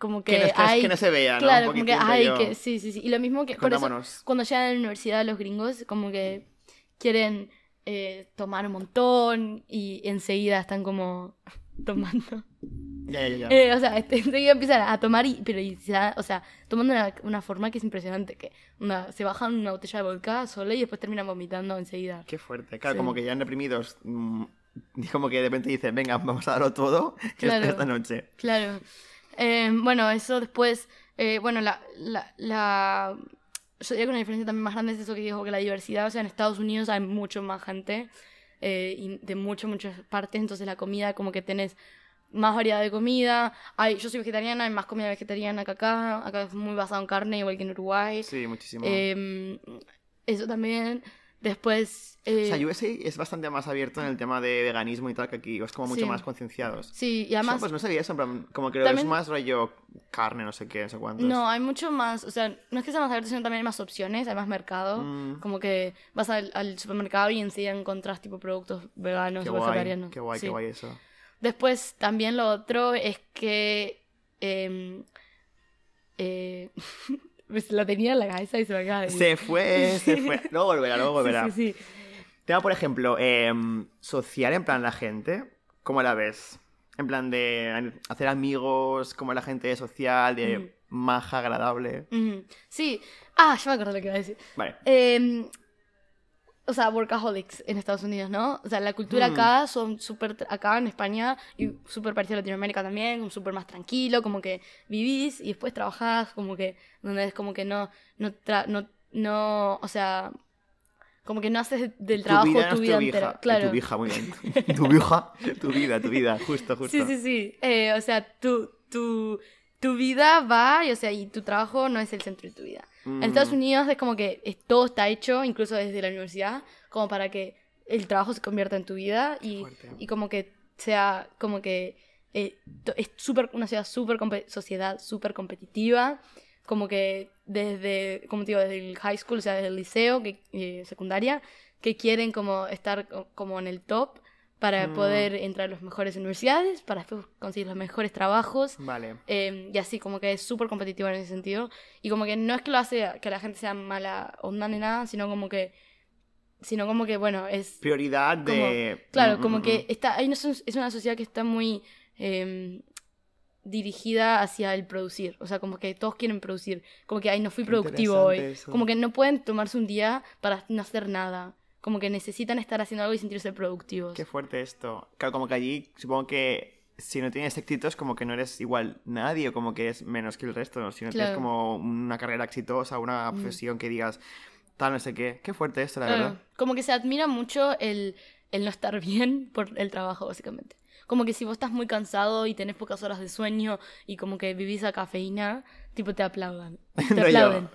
como que, Que no, hay... que no se vea, ¿no? Claro, Un como que hay rollo- que... Sí, sí, sí. Y lo mismo que... Por eso, cuando llegan a la universidad los gringos, como que quieren eh, tomar un montón y enseguida están como tomando. Ya, ya, ya. Eh, o sea, este, enseguida empiezan a tomar, y, pero y o sea, tomando una, una forma que es impresionante, que una- se bajan una botella de vodka sola y después terminan vomitando enseguida. Qué fuerte. Claro, Sí. como que ya han reprimidos. mm, como que de repente dicen, venga, vamos a darlo todo Claro. esta noche. Claro. Eh, bueno, eso después, eh, bueno, la, la, la... Yo diría que una diferencia también más grande es eso que dijo, que la diversidad, o sea, en Estados Unidos hay mucho más gente eh, y de muchas, muchas partes, entonces la comida, como que tenés más variedad de comida. Hay, yo soy vegetariana, hay más comida vegetariana que acá. Acá es muy basado en carne, igual que en Uruguay. Sí, muchísimo. Eh, eso también. Después. eh, o sea, USA es bastante más abierto en el tema de veganismo y tal que aquí. Es como mucho Sí. más concienciados. sí, y además. pues no sabía eso, plan, como que También- es más rollo carne, no sé qué, no sé cuántos. No, hay mucho más, o sea, no es que sea más abierto, sino también hay más opciones, hay más mercado. Mm. Como que vas al, al supermercado y enseguida encontrás tipo productos veganos o vegetarianos. qué guay, Sí. qué guay eso. Después también lo otro es que... em, eh, pues la tenía en la cabeza y se me acaba de ir. Se fue, se fue. Luego volverá, luego volverá. Sí, sí, sí. Tema, por ejemplo, em, social, en plan, la gente, ¿cómo la ves? En plan de hacer amigos, como la gente social, de Mm. maja, agradable. Sí. Ah, ya me acuerdo lo que iba a decir. Vale. Em, o sea, workaholics en Estados Unidos, ¿no? O sea, la cultura Hmm. acá son súper, acá en España, y súper parecido a Latinoamérica también, súper más tranquilo, como que vivís y después trabajás, como que, donde es como que no, no, tra- no, no, o sea, como que no haces del trabajo tu vida tu vida tu entera. Claro. Tu hija, muy bien. tu hija, tu vida, tu vida, justo, justo. Sí, sí, sí. Eh, o sea, tu, tu, tu vida va, y, o sea, y tu trabajo no es el centro de tu vida. Mm. En Estados Unidos es como que es- todo está hecho, incluso desde la universidad, como para que el trabajo se convierta en tu vida y, y como que sea, como que eh, es súper, una ciudad compe- sociedad súper competitiva, como que desde, como te digo, desde el high school, o sea, desde el liceo, que, eh, secundaria, que quieren como estar co- como en el top para Mm. poder entrar a las mejores universidades, para después conseguir los mejores trabajos. Vale. Eh, y así, como que es súper competitivo en ese sentido. Y como que no es que lo hace que la gente sea mala onda ni nada, sino como que. Sino como que, bueno, es. Prioridad de... Claro, Mm, como mm, que mm. está. Hay una, so- es una sociedad que está muy. eh, dirigida hacia el producir. O sea, como que todos quieren producir. Como que, ay, no fui productivo hoy. eso. Como que no pueden tomarse un día para no hacer nada. Como que necesitan estar haciendo algo y sentirse productivos. Qué fuerte esto. Claro, como que allí supongo que si no tienes éxitos, como que no eres igual nadie o como que eres menos que el resto. ¿no? Si no tienes Claro. como una carrera exitosa, una profesión que digas tal, no sé qué. Qué fuerte esto, la Claro, verdad. Como que se admira mucho el, el no estar bien por el trabajo, básicamente. Como que si vos estás muy cansado y tenés pocas horas de sueño y como que vivís a cafeína, tipo te aplaudan. Te No, aplauden.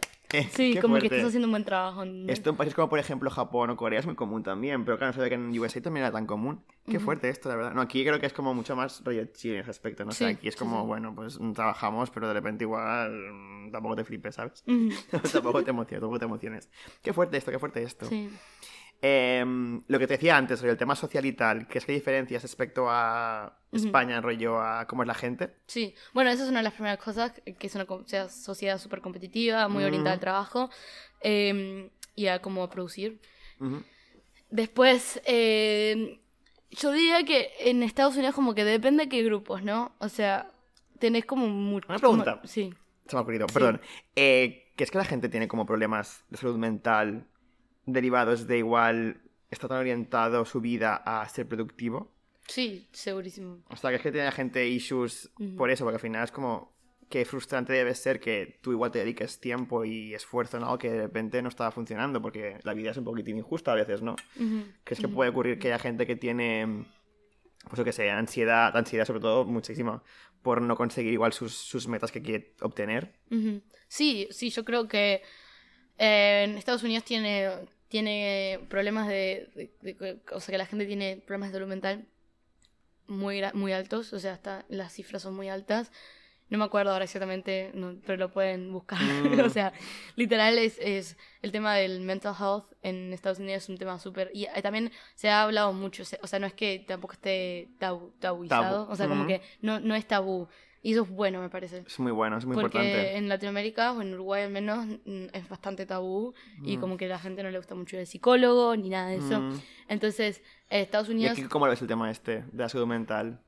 Sí, qué como que fuerte. estás haciendo un buen trabajo. Esto en países como por ejemplo Japón o Corea es muy común también, pero claro, no sabía que en USA también era tan común. Qué fuerte esto, la verdad. No, aquí creo que es como mucho más rollo chill en ese aspecto, ¿no? O sea, Sí, aquí es sí, como, sí. bueno, pues mm, trabajamos, pero de repente igual mm, tampoco te flipes, ¿sabes? Ujú, tampoco te emociones, tampoco te emociones. Qué fuerte esto, qué fuerte esto. Sí. Em, lo que te decía antes, sobre el tema social y tal, ¿qué es que diferencias respecto a España, rollo, a cómo es la gente? Sí, bueno, esa es una de las primeras cosas, que es una o sea, sociedad súper competitiva, muy orientada al trabajo eh, y a cómo producir. Ujú. Después, eh, yo diría que en Estados Unidos como que depende de qué grupos, ¿no? O sea, tenés como mucho... Una pregunta. como- sí. Se me ha ocurrido, perdón. Eh, ¿Qué es que la gente tiene como problemas de salud mental derivados de igual está tan orientado su vida a ser productivo? Sí, segurísimo. O sea, que es que tiene gente issues por eso, porque al final es como que frustrante debe ser que tú igual te dediques tiempo y esfuerzo en algo que de repente no estaba funcionando, porque la vida es un poquitín injusta a veces, ¿no? ¿Crees que ujú. puede ocurrir que haya gente que tiene, pues yo que sé, ansiedad, ansiedad sobre todo, muchísima, por no conseguir igual sus, sus metas que quiere obtener? Sí, sí, yo creo que eh, en Estados Unidos tiene, tiene problemas de, de- de- O sea, que la gente tiene problemas de salud mental muy, muy altos, o sea, hasta las cifras son muy altas. No me acuerdo ahora exactamente, no- pero lo pueden buscar. Mm. o sea, literal es, es el tema del mental health en Estados Unidos es un tema súper... Y eh, también se ha hablado mucho, se- o sea, no es que tampoco esté tabu, tabuizado, Tabú. o sea, como que no, no es tabú. Y eso es bueno, me parece. Es muy bueno, es muy Porque importante. en Latinoamérica, o en Uruguay al menos, mm, es bastante tabú y Mm. como que a la gente no le gusta mucho el psicólogo ni nada de eso. Mm. Entonces, eh, Estados ¿Y Unidos, aquí cómo lo ves el tema este de la salud mental?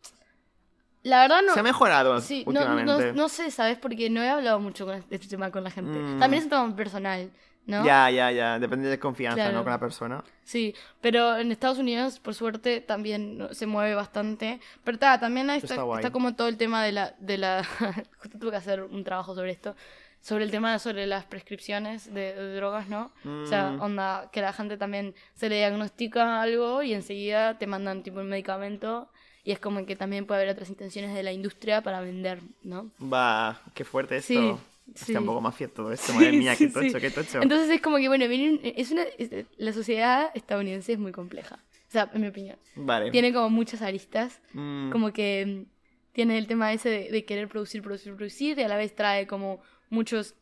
la verdad no... ¿Se ha mejorado Sí, no, no, últimamente? no sé, ¿sabes? Porque no he hablado mucho con este tema con la gente. Mm. También es un tema personal, ¿no? Ya, ya, ya. Depende de confianza, Claro. ¿no? Con la persona. Sí, pero en Estados Unidos, por suerte, también se mueve bastante. Pero ta, también ahí Está está, guay. está como todo el tema de la... De la... Justo tuve que hacer un trabajo sobre esto. Sobre el tema sobre las prescripciones de, de drogas, ¿no? O sea, Mm. onda, que la gente también se le diagnostica algo y enseguida te mandan tipo un medicamento. Y es como que también puede haber otras intenciones de la industria para vender, ¿no? Va, qué fuerte esto. Sí, Está sí. un poco mafia todo esto. Madre mía, qué tocho, qué tocho. Entonces es como que, bueno, viene un- es una, es- la sociedad estadounidense es muy compleja. O sea, en mi opinión. Vale. Tiene como muchas aristas. Mm, Como que mm, tiene el tema ese de, de querer producir, producir, producir. Y a la vez trae como muchos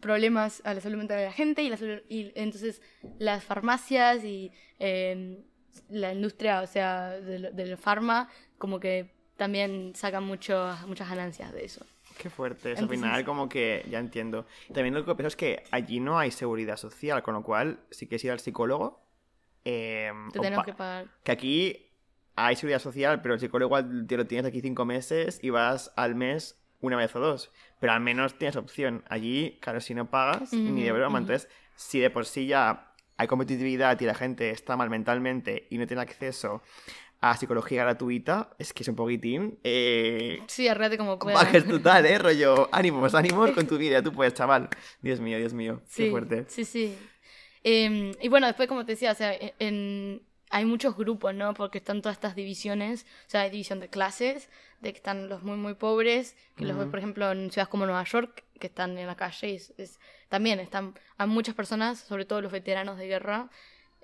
problemas a la salud mental de la gente. Y, la y entonces las farmacias y eh, la industria, o sea, del, del farma, como que también sacan mucho, muchas ganancias de eso. Qué fuerte. Eso, al final, como que ya entiendo. También lo que pienso es que allí no hay seguridad social, con lo cual, si quieres ir al psicólogo. eh, Te tenemos que pagar. que aquí hay seguridad social, pero el psicólogo igual te lo tienes aquí cinco meses y vas al mes una vez o dos. Pero al menos tienes opción. Allí, claro, si no pagas, ni de broma. ujú. Entonces, si de por sí ya hay competitividad y la gente está mal mentalmente y no tiene acceso a psicología gratuita, es que es un poquitín. Eh... Sí, arréate como puedas. Bajes total, ¿eh? Rollo, ánimos, ánimos con tu vida, tú puedes, chaval. Dios mío, Dios mío, qué Sí, fuerte. Sí, sí. Em, y bueno, después, como te decía, o sea, e- en, hay muchos grupos, ¿no? Porque están todas estas divisiones. O sea, hay división de clases, de que están los muy, muy pobres, que los ves, por ejemplo, en ciudades como Nueva York, que están en la calle. Y es, es- también están, hay muchas personas, sobre todo los veteranos de guerra,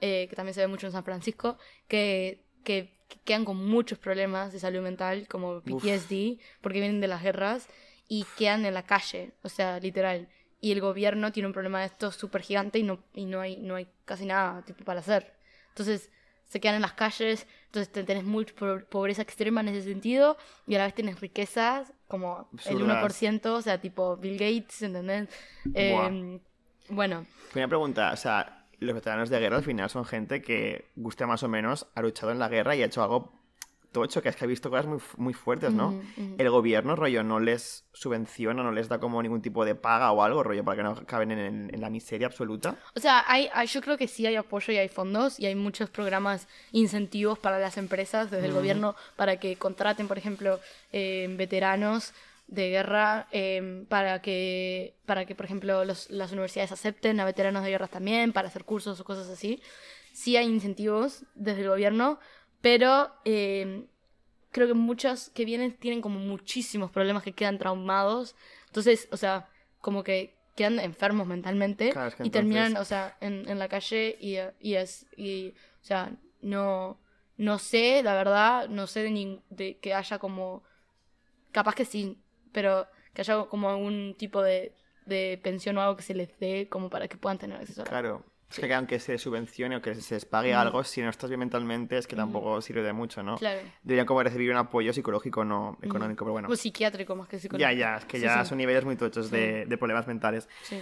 eh, que también se ve mucho en San Francisco, que, que, que quedan con muchos problemas de salud mental, como PTSD, porque vienen de las guerras, y quedan en la calle, o sea, literal. Y el gobierno tiene un problema de esto súper gigante y no, y no hay, no hay casi nada tipo, para hacer. Entonces se quedan en las calles, entonces te- tenés mucha po- pobreza extrema en ese sentido y a la vez tienes riquezas como el Absurdas. 1%, o sea, tipo Bill Gates, ¿entendés? Eh, bueno, Primera pregunta, o sea, los veteranos de guerra al final son gente que, guste más o menos, ha luchado en la guerra y ha hecho algo tocho, que es que ha visto cosas muy, muy fuertes, ¿no? El gobierno, rollo, no les subvenciona, no les da como ningún tipo de paga o algo, rollo, para que no caben en, en la miseria absoluta. O sea, hay, hay- yo creo que sí hay apoyo y hay fondos y hay muchos programas, incentivos para las empresas desde el gobierno para que contraten, por ejemplo, eh, veteranos de guerra, eh, para, que, para que, por ejemplo, los- las universidades acepten a veteranos de guerra también, para hacer cursos o cosas así. Sí hay incentivos desde el gobierno, pero eh, creo que muchos que vienen tienen como muchísimos problemas que quedan traumados. Entonces, o sea, como que quedan enfermos mentalmente Claro, es que y terminan, o sea, en, en la calle y, y es, y, o sea, no, no sé, la verdad, no sé de, nin- de que haya como, capaz que sí, pero que haya como algún tipo de, de pensión o algo que se les dé como para que puedan tener acceso a la Claro. Es que aunque se subvencione o que se les pague algo, si no estás bien mentalmente, es que tampoco sirve de mucho, ¿no? Claro. Deberían como recibir un apoyo psicológico, no económico, pero bueno. O psiquiátrico más que Ya, psicológico. ya, es que Sí, ya sí. son niveles muy tochos de, de problemas mentales. Sí.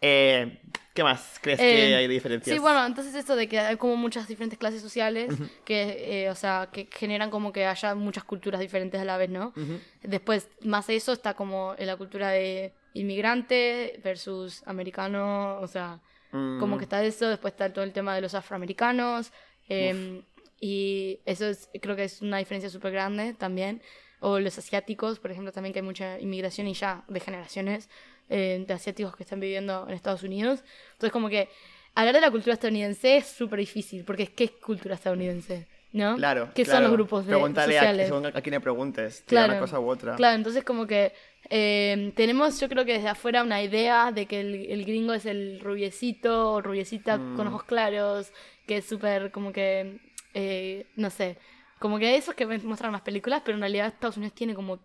Eh, ¿Qué más crees Eh, que hay de diferencias? Sí, bueno, entonces esto de que hay como muchas diferentes clases sociales que, eh, o sea, que generan como que haya muchas culturas diferentes a la vez, ¿no? Ujú. Después, más de eso, está como en la cultura de inmigrante versus americano, o sea, Mm, como que está eso, después está todo el tema de los afroamericanos, eh, y eso es, creo que es una diferencia súper grande también, o los asiáticos, por ejemplo, también que hay mucha inmigración y ya de generaciones eh, de asiáticos que están viviendo en Estados Unidos, entonces como que hablar de la cultura estadounidense es súper difícil, porque ¿qué es cultura estadounidense? ¿No? Claro. ¿Qué claro. son los grupos de, a, sociales? según a quién le preguntes. Claro. una cosa u otra. Claro, entonces como que eh, tenemos, yo creo que desde afuera una idea de que el, el gringo es el rubiecito o rubiecita Mm. con ojos claros, que es súper como que, eh, no sé, como que esos que muestran las películas, pero en realidad Estados Unidos tiene como...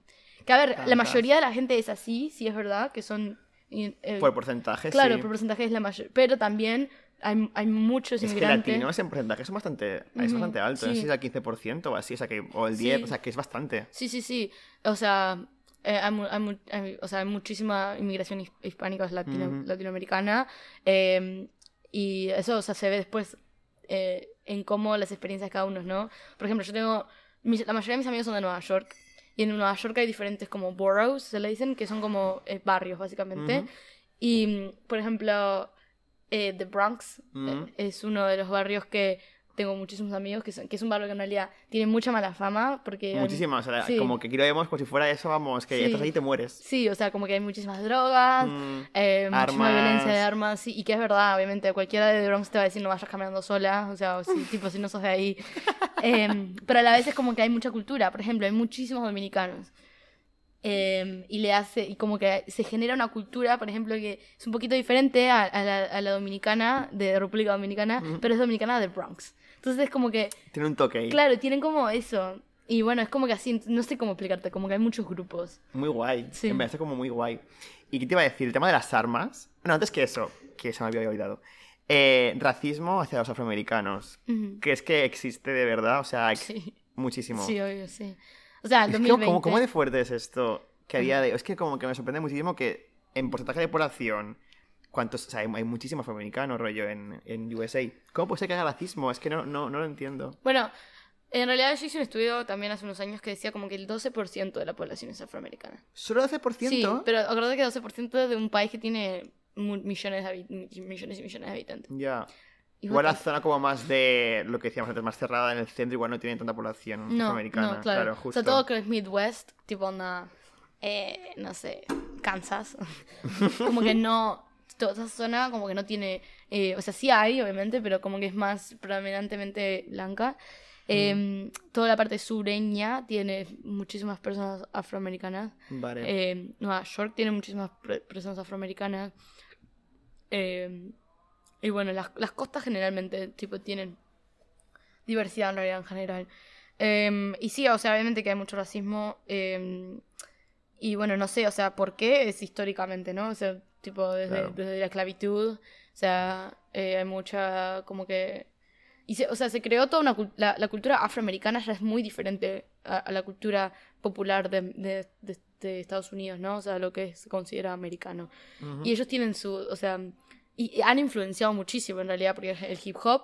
Que a ver, la Tantas. mayoría de la gente es así, sí es verdad, que son... eh, Por porcentaje, claro, sí. por porcentaje es la mayor, pero también hay, hay muchos Es que inmigrantes. latinos en porcentaje son bastante, es Ujú, bastante alto. No sé sí. si es al 15% o así, o, sea que, o el 10%, Sí. o sea que es bastante. Sí, sí, sí. O sea, eh, hay, hay hay- o sea, hay muchísima inmigración his- hispánica latino- Ujú. latinoamericana. eh, y eso o sea, se ve después eh, en cómo las experiencias de cada uno, ¿no? Por ejemplo, yo tengo. mis- la mayoría de mis amigos son de Nueva York. Y en Nueva York hay diferentes como boroughs, se le dicen, que son como eh, barrios, básicamente. Y, mm, por ejemplo, eh, The Bronx eh, es uno de los barrios que tengo muchísimos amigos, que, son- que es un barrio que en realidad tiene mucha mala fama. Porque Muchísimas, o sea, sí. como que aquí lo vemos como si fuera eso, vamos, que Sí. estás ahí y te mueres. Sí, o sea, como que hay muchísimas drogas, Mm, eh, muchísima violencia de armas, sí, y que es verdad, obviamente, cualquiera de Bronx te va a decir no vayas caminando sola, o sea, o si, tipo, si no sos de ahí. Em, pero a la vez es como que hay mucha cultura, por ejemplo, hay muchísimos dominicanos. Em, y le hace, y como que se genera una cultura, por ejemplo, que es un poquito diferente a, a la, a la dominicana, de República Dominicana, pero es dominicana de Bronx. Entonces es como que Tiene un toque ahí. Claro, tienen como eso. Y bueno, es como que así, no sé cómo explicarte, como que hay muchos grupos. Muy guay. Sí. Me parece como muy guay. ¿Y qué te iba a decir? El tema de las armas. Bueno, antes que eso, que se me había olvidado. Eh, racismo hacia los afroamericanos. Ujú. ¿Crees que existe de verdad? O sea, Sí, muchísimo. sí, obvio, sí. O sea, el Es que, 2020... ¿cómo, cómo de fuerte es esto? Que a día de Es que como que me sorprende muchísimo que en porcentaje de población... ¿Cuántos? O sea, hay, hay muchísimos afroamericanos, rollo, en, en USA. ¿Cómo puede ser que haya racismo? Es que no, no, no lo entiendo. Bueno, en realidad yo hice un estudio también hace unos años que decía como que el 12% de la población es afroamericana. ¿Solo 12%? Sí, pero acuérdate que 12% de un país que tiene millones, de millones y millones de habitantes. Ya. Y Igual la zona como más de lo que decíamos antes, más cerrada en el centro, igual no tiene tanta población No, afroamericana. no, claro. justo. O sea, todo que es Midwest, tipo onda, eh, no sé, Kansas. como que no, esa zona como que no tiene, eh, o sea, sí hay, obviamente, pero como que es más predominantemente blanca. Eh, Toda la parte sureña tiene muchísimas personas afroamericanas. Vale. Eh, Nueva York tiene muchísimas personas afroamericanas. Eh, y bueno, las, las costas generalmente tipo tienen diversidad en realidad en general. Y sí, o sea, obviamente que hay mucho racismo. y bueno, no sé, o sea, ¿por qué? Es históricamente, ¿no? O sea, tipo desde, Claro. desde la esclavitud. O sea, eh, hay mucha como que... Y se- o sea, se creó toda una... La, la cultura afroamericana ya es muy diferente a, a la cultura popular de, de- de- de Estados Unidos, ¿no? O sea, lo que se considera americano. Y ellos tienen su, o sea, y, y han influenciado muchísimo en realidad, porque el hip hop,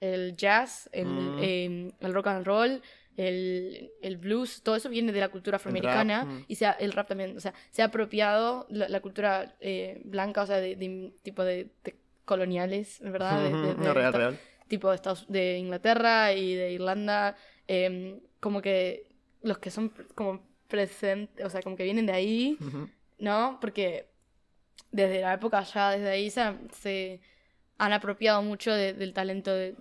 el jazz, el, eh, el rock and roll, el, el blues, todo eso viene de la cultura afroamericana y se ha- el rap también, o sea, se ha apropiado la, la cultura eh, blanca, o sea, de, de tipo de, de coloniales, ¿verdad? De- de- no, real, real. tipo de, Estados, de Inglaterra y de Irlanda, em, como que los que son como presentes, o sea, como que vienen de ahí. ¿no? Porque desde la época ya, desde ahí se, se han apropiado mucho de- del talento de,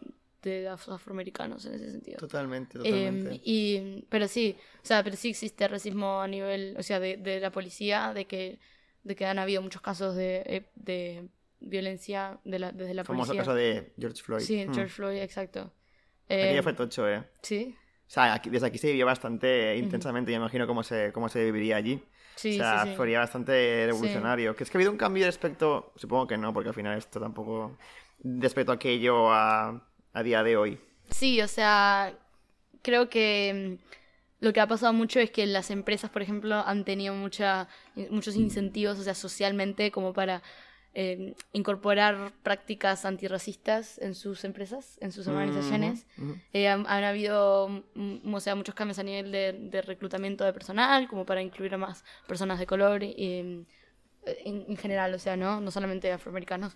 de afroamericanos en ese sentido. Totalmente, Em, totalmente. y, pero sí, o sea, pero sí existe racismo a nivel, o sea, de, de la policía, de que, de que han habido muchos casos de, eh, de violencia de la, desde la El famoso policía. caso de George Floyd. Sí, Mm. George Floyd, exacto. Aquello Eh, fue tocho, ¿eh? Sí, O sea, aquí- desde aquí se vivió bastante intensamente. Yo imagino cómo se, cómo se viviría allí. sí, o sea, sí, sí. sería bastante revolucionario. Que es que ha habido un cambio respecto. Supongo que no, porque al final esto tampoco. Respecto a aquello a, a día de hoy. Sí, o sea, creo que mm, lo que ha pasado mucho es que las empresas, por ejemplo, han tenido mucha, muchos incentivos, o sea, socialmente, como para eh, incorporar prácticas antirracistas en sus empresas, en sus organizaciones. Ujú, ujú. Eh, han, han habido mm, o sea, muchos cambios a nivel de, de reclutamiento de personal, como para incluir a más personas de color y, eh, en, en general, o sea, ¿no? No solamente afroamericanos.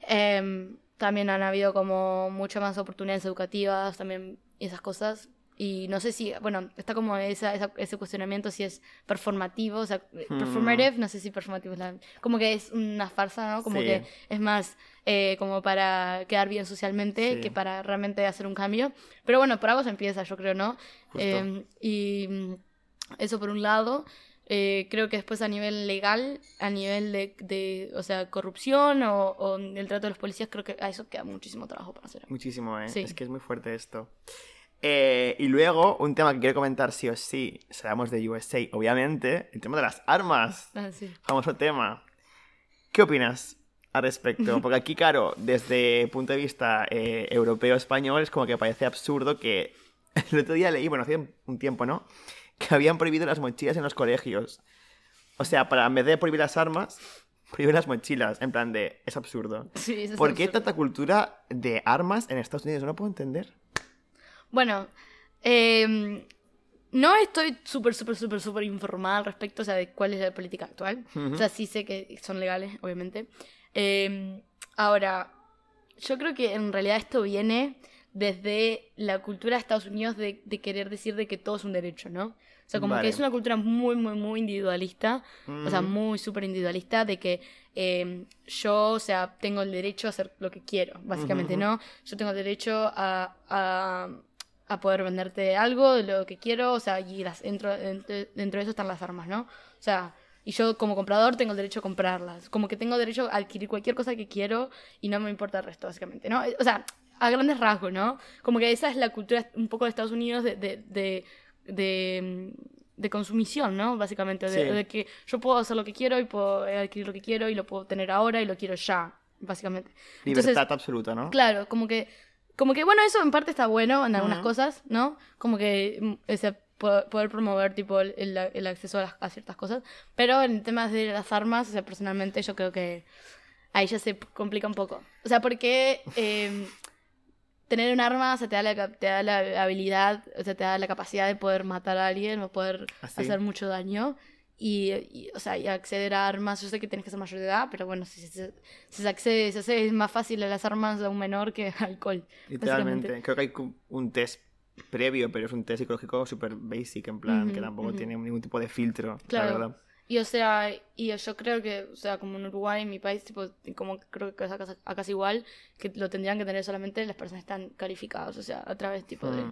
Em, también han habido como muchas más oportunidades educativas, también esas cosas. Y no sé si, bueno, está como esa, esa- ese cuestionamiento si es performativo, o sea, Hmm. performative, no sé si performtive es la... Como que es una farsa, ¿no? Como Sí. que es más eh, como para quedar bien socialmente Sí. que para realmente hacer un cambio. Pero bueno, por algo se empieza, yo creo, ¿no? Eh, y eso por un lado. Eh, creo que después a nivel legal, a nivel de, de, o sea, corrupción o, o el trato de los policías, creo que a eso queda muchísimo trabajo para hacer. Muchísimo, ¿eh? Sí. Es que es muy fuerte esto. Eh, y luego, un tema que quiero comentar sí o sí, si hablamos de USA, obviamente, el tema de las armas. Ah, sí. Famoso tema. ¿Qué opinas al respecto? Porque aquí, claro, desde punto de vista eh, europeo-español, es como que parece absurdo que el otro día leí, bueno, hace un tiempo, ¿no? Que habían prohibido las mochilas en los colegios. O sea, para en vez de prohibir las armas, prohibir las mochilas. En plan de, es absurdo. Sí, eso es ¿Por qué absurdo. tanta cultura de armas en Estados Unidos? No lo puedo entender. Bueno, eh, no estoy súper, súper, súper, súper informada al respecto, o sea, de cuál es la política actual. O sea, sí sé que son legales, obviamente. Eh, ahora, yo creo que en realidad esto viene desde la cultura de Estados Unidos de, de querer decir de que todo es un derecho, ¿no? O sea, como Vale. que es una cultura muy, muy, muy individualista, o sea, muy súper individualista, de que eh, yo, o sea, tengo el derecho a hacer lo que quiero, básicamente. ¿no? Yo tengo el derecho a, a, a poder venderte algo de lo que quiero, o sea, y las, dentro, dentro, dentro de eso están las armas, ¿no? O sea, y yo como comprador tengo el derecho a comprarlas, como que tengo derecho a adquirir cualquier cosa que quiero y no me importa el resto, básicamente, ¿no? O sea, a grandes rasgos, ¿no? Como que esa es la cultura un poco de Estados Unidos de, de, de, de, de consumición, ¿no? Básicamente, de, Sí. de que yo puedo hacer lo que quiero y puedo adquirir lo que quiero y lo puedo tener ahora y lo quiero ya, básicamente. Libertad Entonces, absoluta, ¿no? Claro, como que, como que, bueno, eso en parte está bueno en algunas cosas, ¿no? Como que mm, ese, po- poder promover tipo el, el- el acceso a, las- a ciertas cosas. Pero en temas de las armas, o sea, personalmente yo creo que ahí ya se complica un poco. O sea, porque eh, tener un arma o sea, te, da la, te da la habilidad, o sea, te da la capacidad de poder matar a alguien o poder Así. hacer mucho daño. Y, y, o sea, y acceder a armas, yo sé que tienes que ser mayor de edad, pero bueno, si, se- si accede, si se accede, es más fácil a las armas de un menor que alcohol. Literalmente. Creo que hay un test previo, pero es un test psicológico súper basic, en plan, que tampoco tiene ningún tipo de filtro, la Claro. verdad. Y o sea, y yo creo que, o sea, como en Uruguay, en mi país, tipo, como creo que es acá, acá es igual, que lo tendrían que tener solamente las personas que están calificadas, o sea, a través tipo de,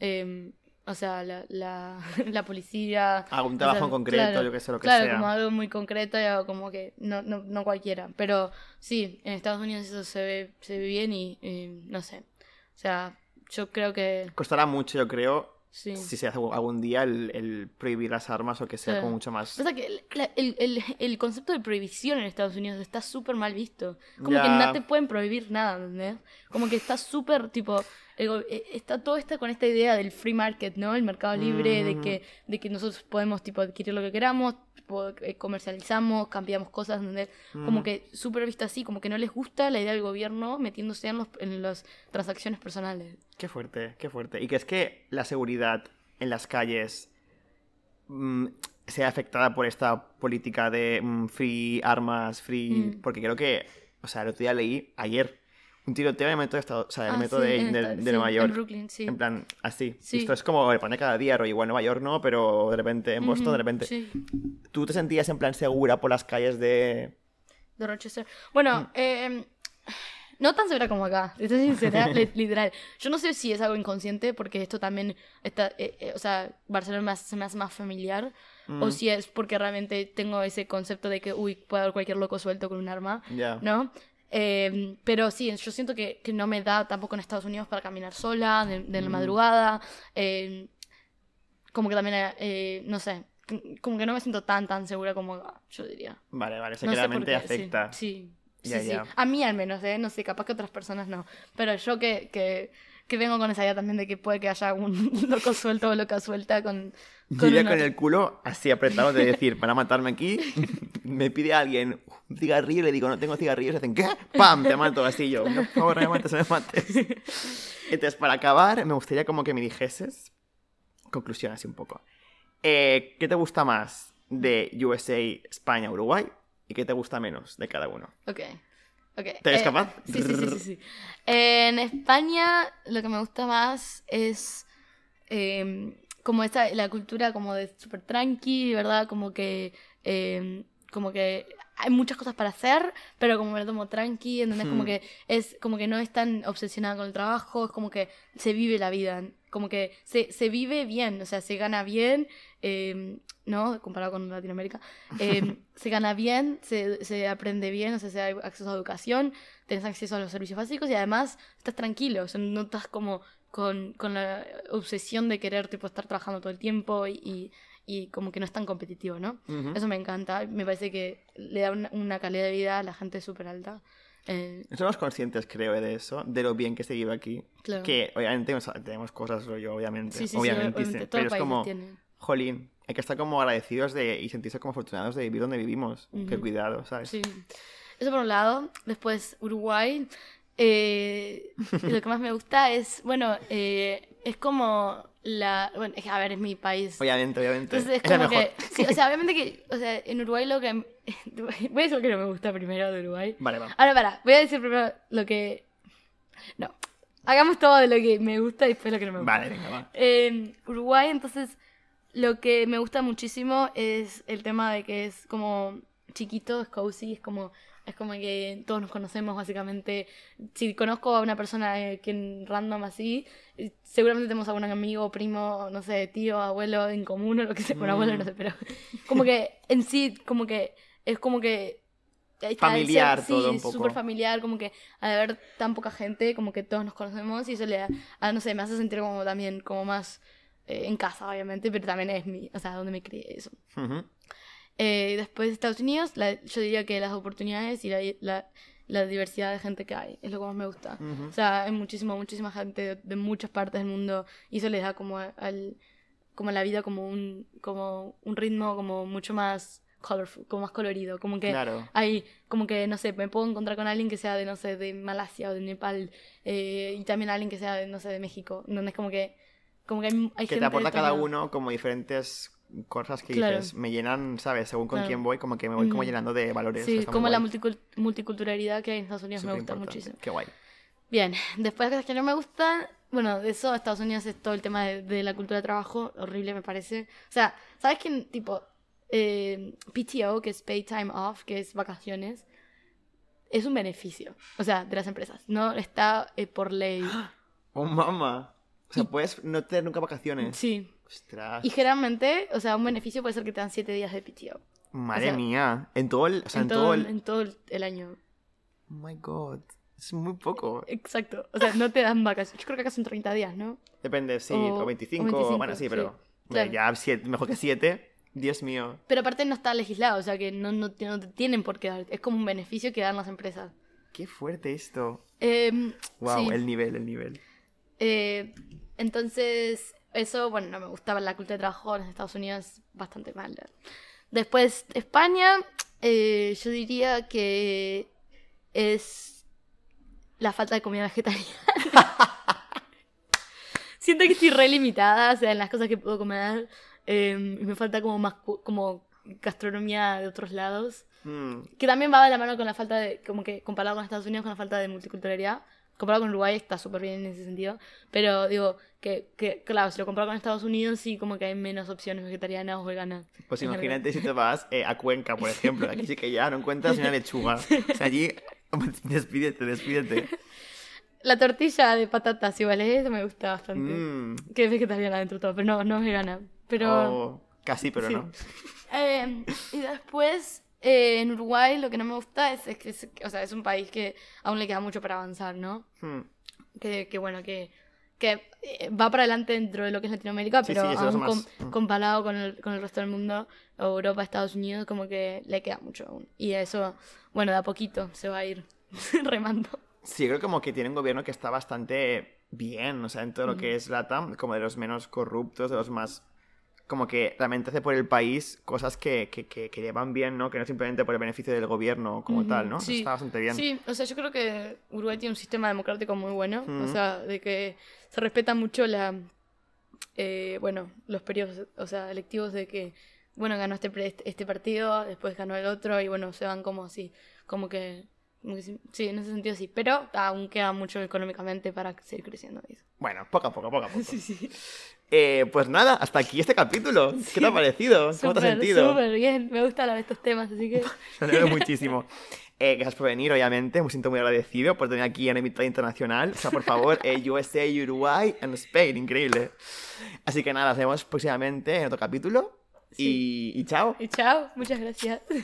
em, o sea, la, la, la policía. Algún o trabajo sea, en concreto, claro, yo que sé, lo que claro, sea. como algo muy concreto y algo como que no, no, no cualquiera. Pero sí, en Estados Unidos eso se ve, se ve bien y, y no sé. O sea, yo creo que Costará mucho, yo creo, sí. si se hace algún día el, el prohibir las armas o que sea Sí. como mucho más... Pasa que el, el, el- el concepto de prohibición en Estados Unidos está súper mal visto. Como Ya. que no te pueden prohibir nada, ¿entendés? Como que está súper, tipo, eh, está todo esto con esta idea del free market, ¿no? El mercado libre, de, Mm. que, de que nosotros podemos tipo, adquirir lo que queramos, tipo, eh, comercializamos, cambiamos cosas, ¿entendés? Como Mm. que súper visto así, como que no les gusta la idea del gobierno metiéndose en, los, en las transacciones personales. Qué fuerte, qué fuerte. Y que es que la seguridad en las calles mm, sea afectada por esta política de mm, free armas, free... Mm. Porque creo que, o sea, el otro día leí ayer un tiroteo en el metro de, o sea, el Ah, metro sí, de, en de- de sí, Nueva York. En Brooklyn, sí. En plan, así. Sí. Esto es como le pone cada día, rollo, igual Nueva York no, pero de repente en Boston, Ujú, de repente. Sí, ¿Tú te sentías en plan segura por las calles de...? de Rochester. Bueno, Mm. eh, no tan segura como acá, te soy sincera, li- literal. Yo no sé si es algo inconsciente, porque esto también está, eh, eh, o sea, Barcelona se me hace más familiar, o Mm, si es porque realmente tengo ese concepto de que, uy, puede haber cualquier loco suelto con un arma, Ya. ¿no? Eh, pero sí, yo siento que, que no me da tampoco en Estados Unidos para caminar sola, de, de la Mm. madrugada, eh, como que también, eh, no sé, como que no me siento tan, tan segura como yo diría. Vale, vale, o sea, No qué, sí, afecta. Sí, sí, Ya, sí. ya. A mí al menos, ¿eh? No sé, capaz que otras personas no. Pero yo que, que, que vengo con esa idea también de que puede que haya un loco suelto o loca suelta con... Yo iría una- con el culo así apretado de decir, van a matarme aquí, me pide alguien un cigarrillo y le digo, no tengo cigarrillos, y hacen, ¿qué? ¡Pam! Te mato así yo. No, por favor, no me mates, no me mates. Entonces, para acabar, me gustaría como que me dijeses, conclusión así un poco, eh, ¿qué te gusta más de USA, España, Uruguay? ¿Y qué te gusta menos de cada uno? Ok. ¿Te eres Eh, capaz? Sí, sí, sí, sí, sí. En España lo que me gusta más es eh, como esta, la cultura como de súper tranqui, ¿verdad? Como que, eh, como que hay muchas cosas para hacer, pero como me lo tomo tranqui, ¿entendés? Como Hmm. que es como que no es tan obsesionada con el trabajo, es como que se vive la vida, como que se, se vive bien, o sea, se gana bien, eh, ¿no? Comparado con Latinoamérica, eh, se gana bien, se, se aprende bien, o sea, se hay acceso a educación, tenés acceso a los servicios básicos y además estás tranquilo, o sea, no estás como con, con la obsesión de querer tipo estar trabajando todo el tiempo y, y, y como que no es tan competitivo, ¿no? Eso me encanta, me parece que le da una, una calidad de vida a la gente súper alta. Eh, Somos conscientes, creo, de eso, de lo bien que se vive aquí. claro. Que obviamente tenemos cosas, rollo, obviamente. sí, sí, obviamente, obviamente, sí, todo pero es como, tiene. Jolín, hay que estar como agradecidos de, y sentirse como afortunados de vivir donde vivimos. Qué Ujú. cuidado, ¿sabes? Sí. Eso por un lado. Después Uruguay. Eh, lo que más me gusta es, bueno, eh, es como la... Bueno, es a ver, es mi país. Obviamente, obviamente. Entonces es Es como mejor. que... Sí, o sea, obviamente que... O sea, en Uruguay lo que... Voy a decir lo que no me gusta primero de Uruguay. Vale, va. Ahora, para, voy a decir primero lo que... No. Hagamos todo de lo que me gusta y después lo que no me gusta. Vale, venga, va. En Uruguay, entonces, lo que me gusta muchísimo es el tema de que es como chiquito, es cozy, es como, es como que todos nos conocemos básicamente. Si conozco a una persona eh, que random así, eh, seguramente tenemos algún amigo, primo, no sé, tío, abuelo en común o lo que sea, con abuelo, no sé, pero como que en sí, como que es como que ser- Familiar todo un poco. súper familiar, como que al haber tan poca gente, como que todos nos conocemos y eso le ah, no sé, me hace sentir como también, como más eh, en casa, obviamente, pero también es mi, o sea, donde me crié eso. Ujú. Eh, después de Estados Unidos, la- yo diría que las oportunidades y la, la, la diversidad de gente que hay es lo que más me gusta. Ujú. O sea, hay muchísima, muchísima gente de, de muchas partes del mundo y eso les da como al como a la vida como un como un ritmo como mucho más colorful, como más colorido, como que Claro. hay como que no sé, me puedo encontrar con alguien que sea de no sé, de Malasia o de Nepal eh, y también alguien que sea de no sé, de México, donde es como que como que hay, hay Que gente te aporta cada uno como diferentes cosas que Claro. dices. Me llenan, ¿sabes? Según con Claro. quién voy, como que me voy como llenando de valores. Sí, como la guay. multicul- multiculturalidad que hay en Estados Unidos me gusta importante. muchísimo. Qué guay. Bien, después de cosas que no me gustan, bueno, de eso Estados Unidos es todo el tema de, de la cultura de trabajo, horrible me parece. O sea, ¿sabes qué? Tipo, eh, PTO, que es Paid Time Off, que es vacaciones, es un beneficio, o sea, de las empresas, no está eh, por ley. Oh, mamá. O sea, puedes no tener nunca vacaciones. Sí. Ostras. Y generalmente, o sea, un beneficio puede ser que te dan 7 días de PTO. Madre o sea, mía. En todo el. O sea, en, en, todo, el. en todo el- el año. Oh my god. Es muy poco. Exacto. O sea, no te dan vacaciones. Yo creo que acá son 30 días, ¿no? Depende, sí. O- O, 25, o 25, Bueno, sí, sí, pero. claro. Ya siete- mejor que 7. Dios mío. Pero aparte no está legislado, o sea que no, no, no te tienen por qué dar. Es como un beneficio que dan las empresas. Qué fuerte esto. Em, Wow, sí. el nivel, el nivel. Eh, entonces, eso, bueno, no me gustaba la cultura de trabajo en Estados Unidos, bastante mal. Después, España, eh, yo diría que es la falta de comida vegetariana. Siento que estoy re limitada, o sea, en las cosas que puedo comer. eh, me falta como más como gastronomía de otros lados. Mm, Que también va de la mano con la falta de, como que comparado con Estados Unidos, con la falta de multiculturalidad. Comparado con Uruguay está súper bien en ese sentido. Pero digo, que, que claro, si lo comparo con Estados Unidos, sí como que hay menos opciones vegetarianas o veganas. Pues imagínate si te vas eh, a Cuenca, por ejemplo. Aquí sí que ya no encuentras una lechuga. O sea, allí, despídete, despídete. La tortilla de patatas igual, ¿eh? eso me gusta bastante. Mm, Que es vegetariana dentro de todo, pero no, no es vegana. Pero... oh, casi, pero Sí. no. Eh, y después, eh, en Uruguay lo que no me gusta es, es que es, o sea, es un país que aún le queda mucho para avanzar, ¿no? Mm, que, que bueno, que, que eh, va para adelante dentro de lo que es Latinoamérica, Sí, pero sí, aún com- mm. comparado con el, con el resto del mundo, Europa, Estados Unidos, como que le queda mucho aún. Y eso, bueno, de a poquito se va a ir remando. Sí, creo como que tiene un gobierno que está bastante bien, o sea, en todo lo que es LATAM, como de los menos corruptos, de los más... Como que realmente hace por el país cosas que, que, que, que llevan bien, ¿no? Que no simplemente por el beneficio del gobierno como tal, ¿no? sí. Está bastante bien. Sí, o sea, yo creo que Uruguay tiene un sistema democrático muy bueno, o sea, de que se respeta mucho la, eh, bueno, los periodos, o sea, electivos de que, bueno, ganó este, este partido, después ganó el otro y bueno, se van como así, como que sí, sí, en ese sentido sí, pero aún queda mucho económicamente para seguir creciendo. eso. Bueno, poco a poco, poco a poco. Sí, sí. Eh, pues nada, hasta aquí este capítulo. ¿Qué Sí. te ha parecido? ¿Cómo te has sentido? súper bien, me gustan hablar de estos temas, así que Me alegro muchísimo. Eh, gracias por venir, obviamente. Me siento muy agradecido por tener aquí a una invitada internacional. O sea, por favor, eh, USA, Uruguay and Spain. Increíble. Así que nada, nos vemos próximamente en otro capítulo. Y, y chao. y chao, muchas gracias.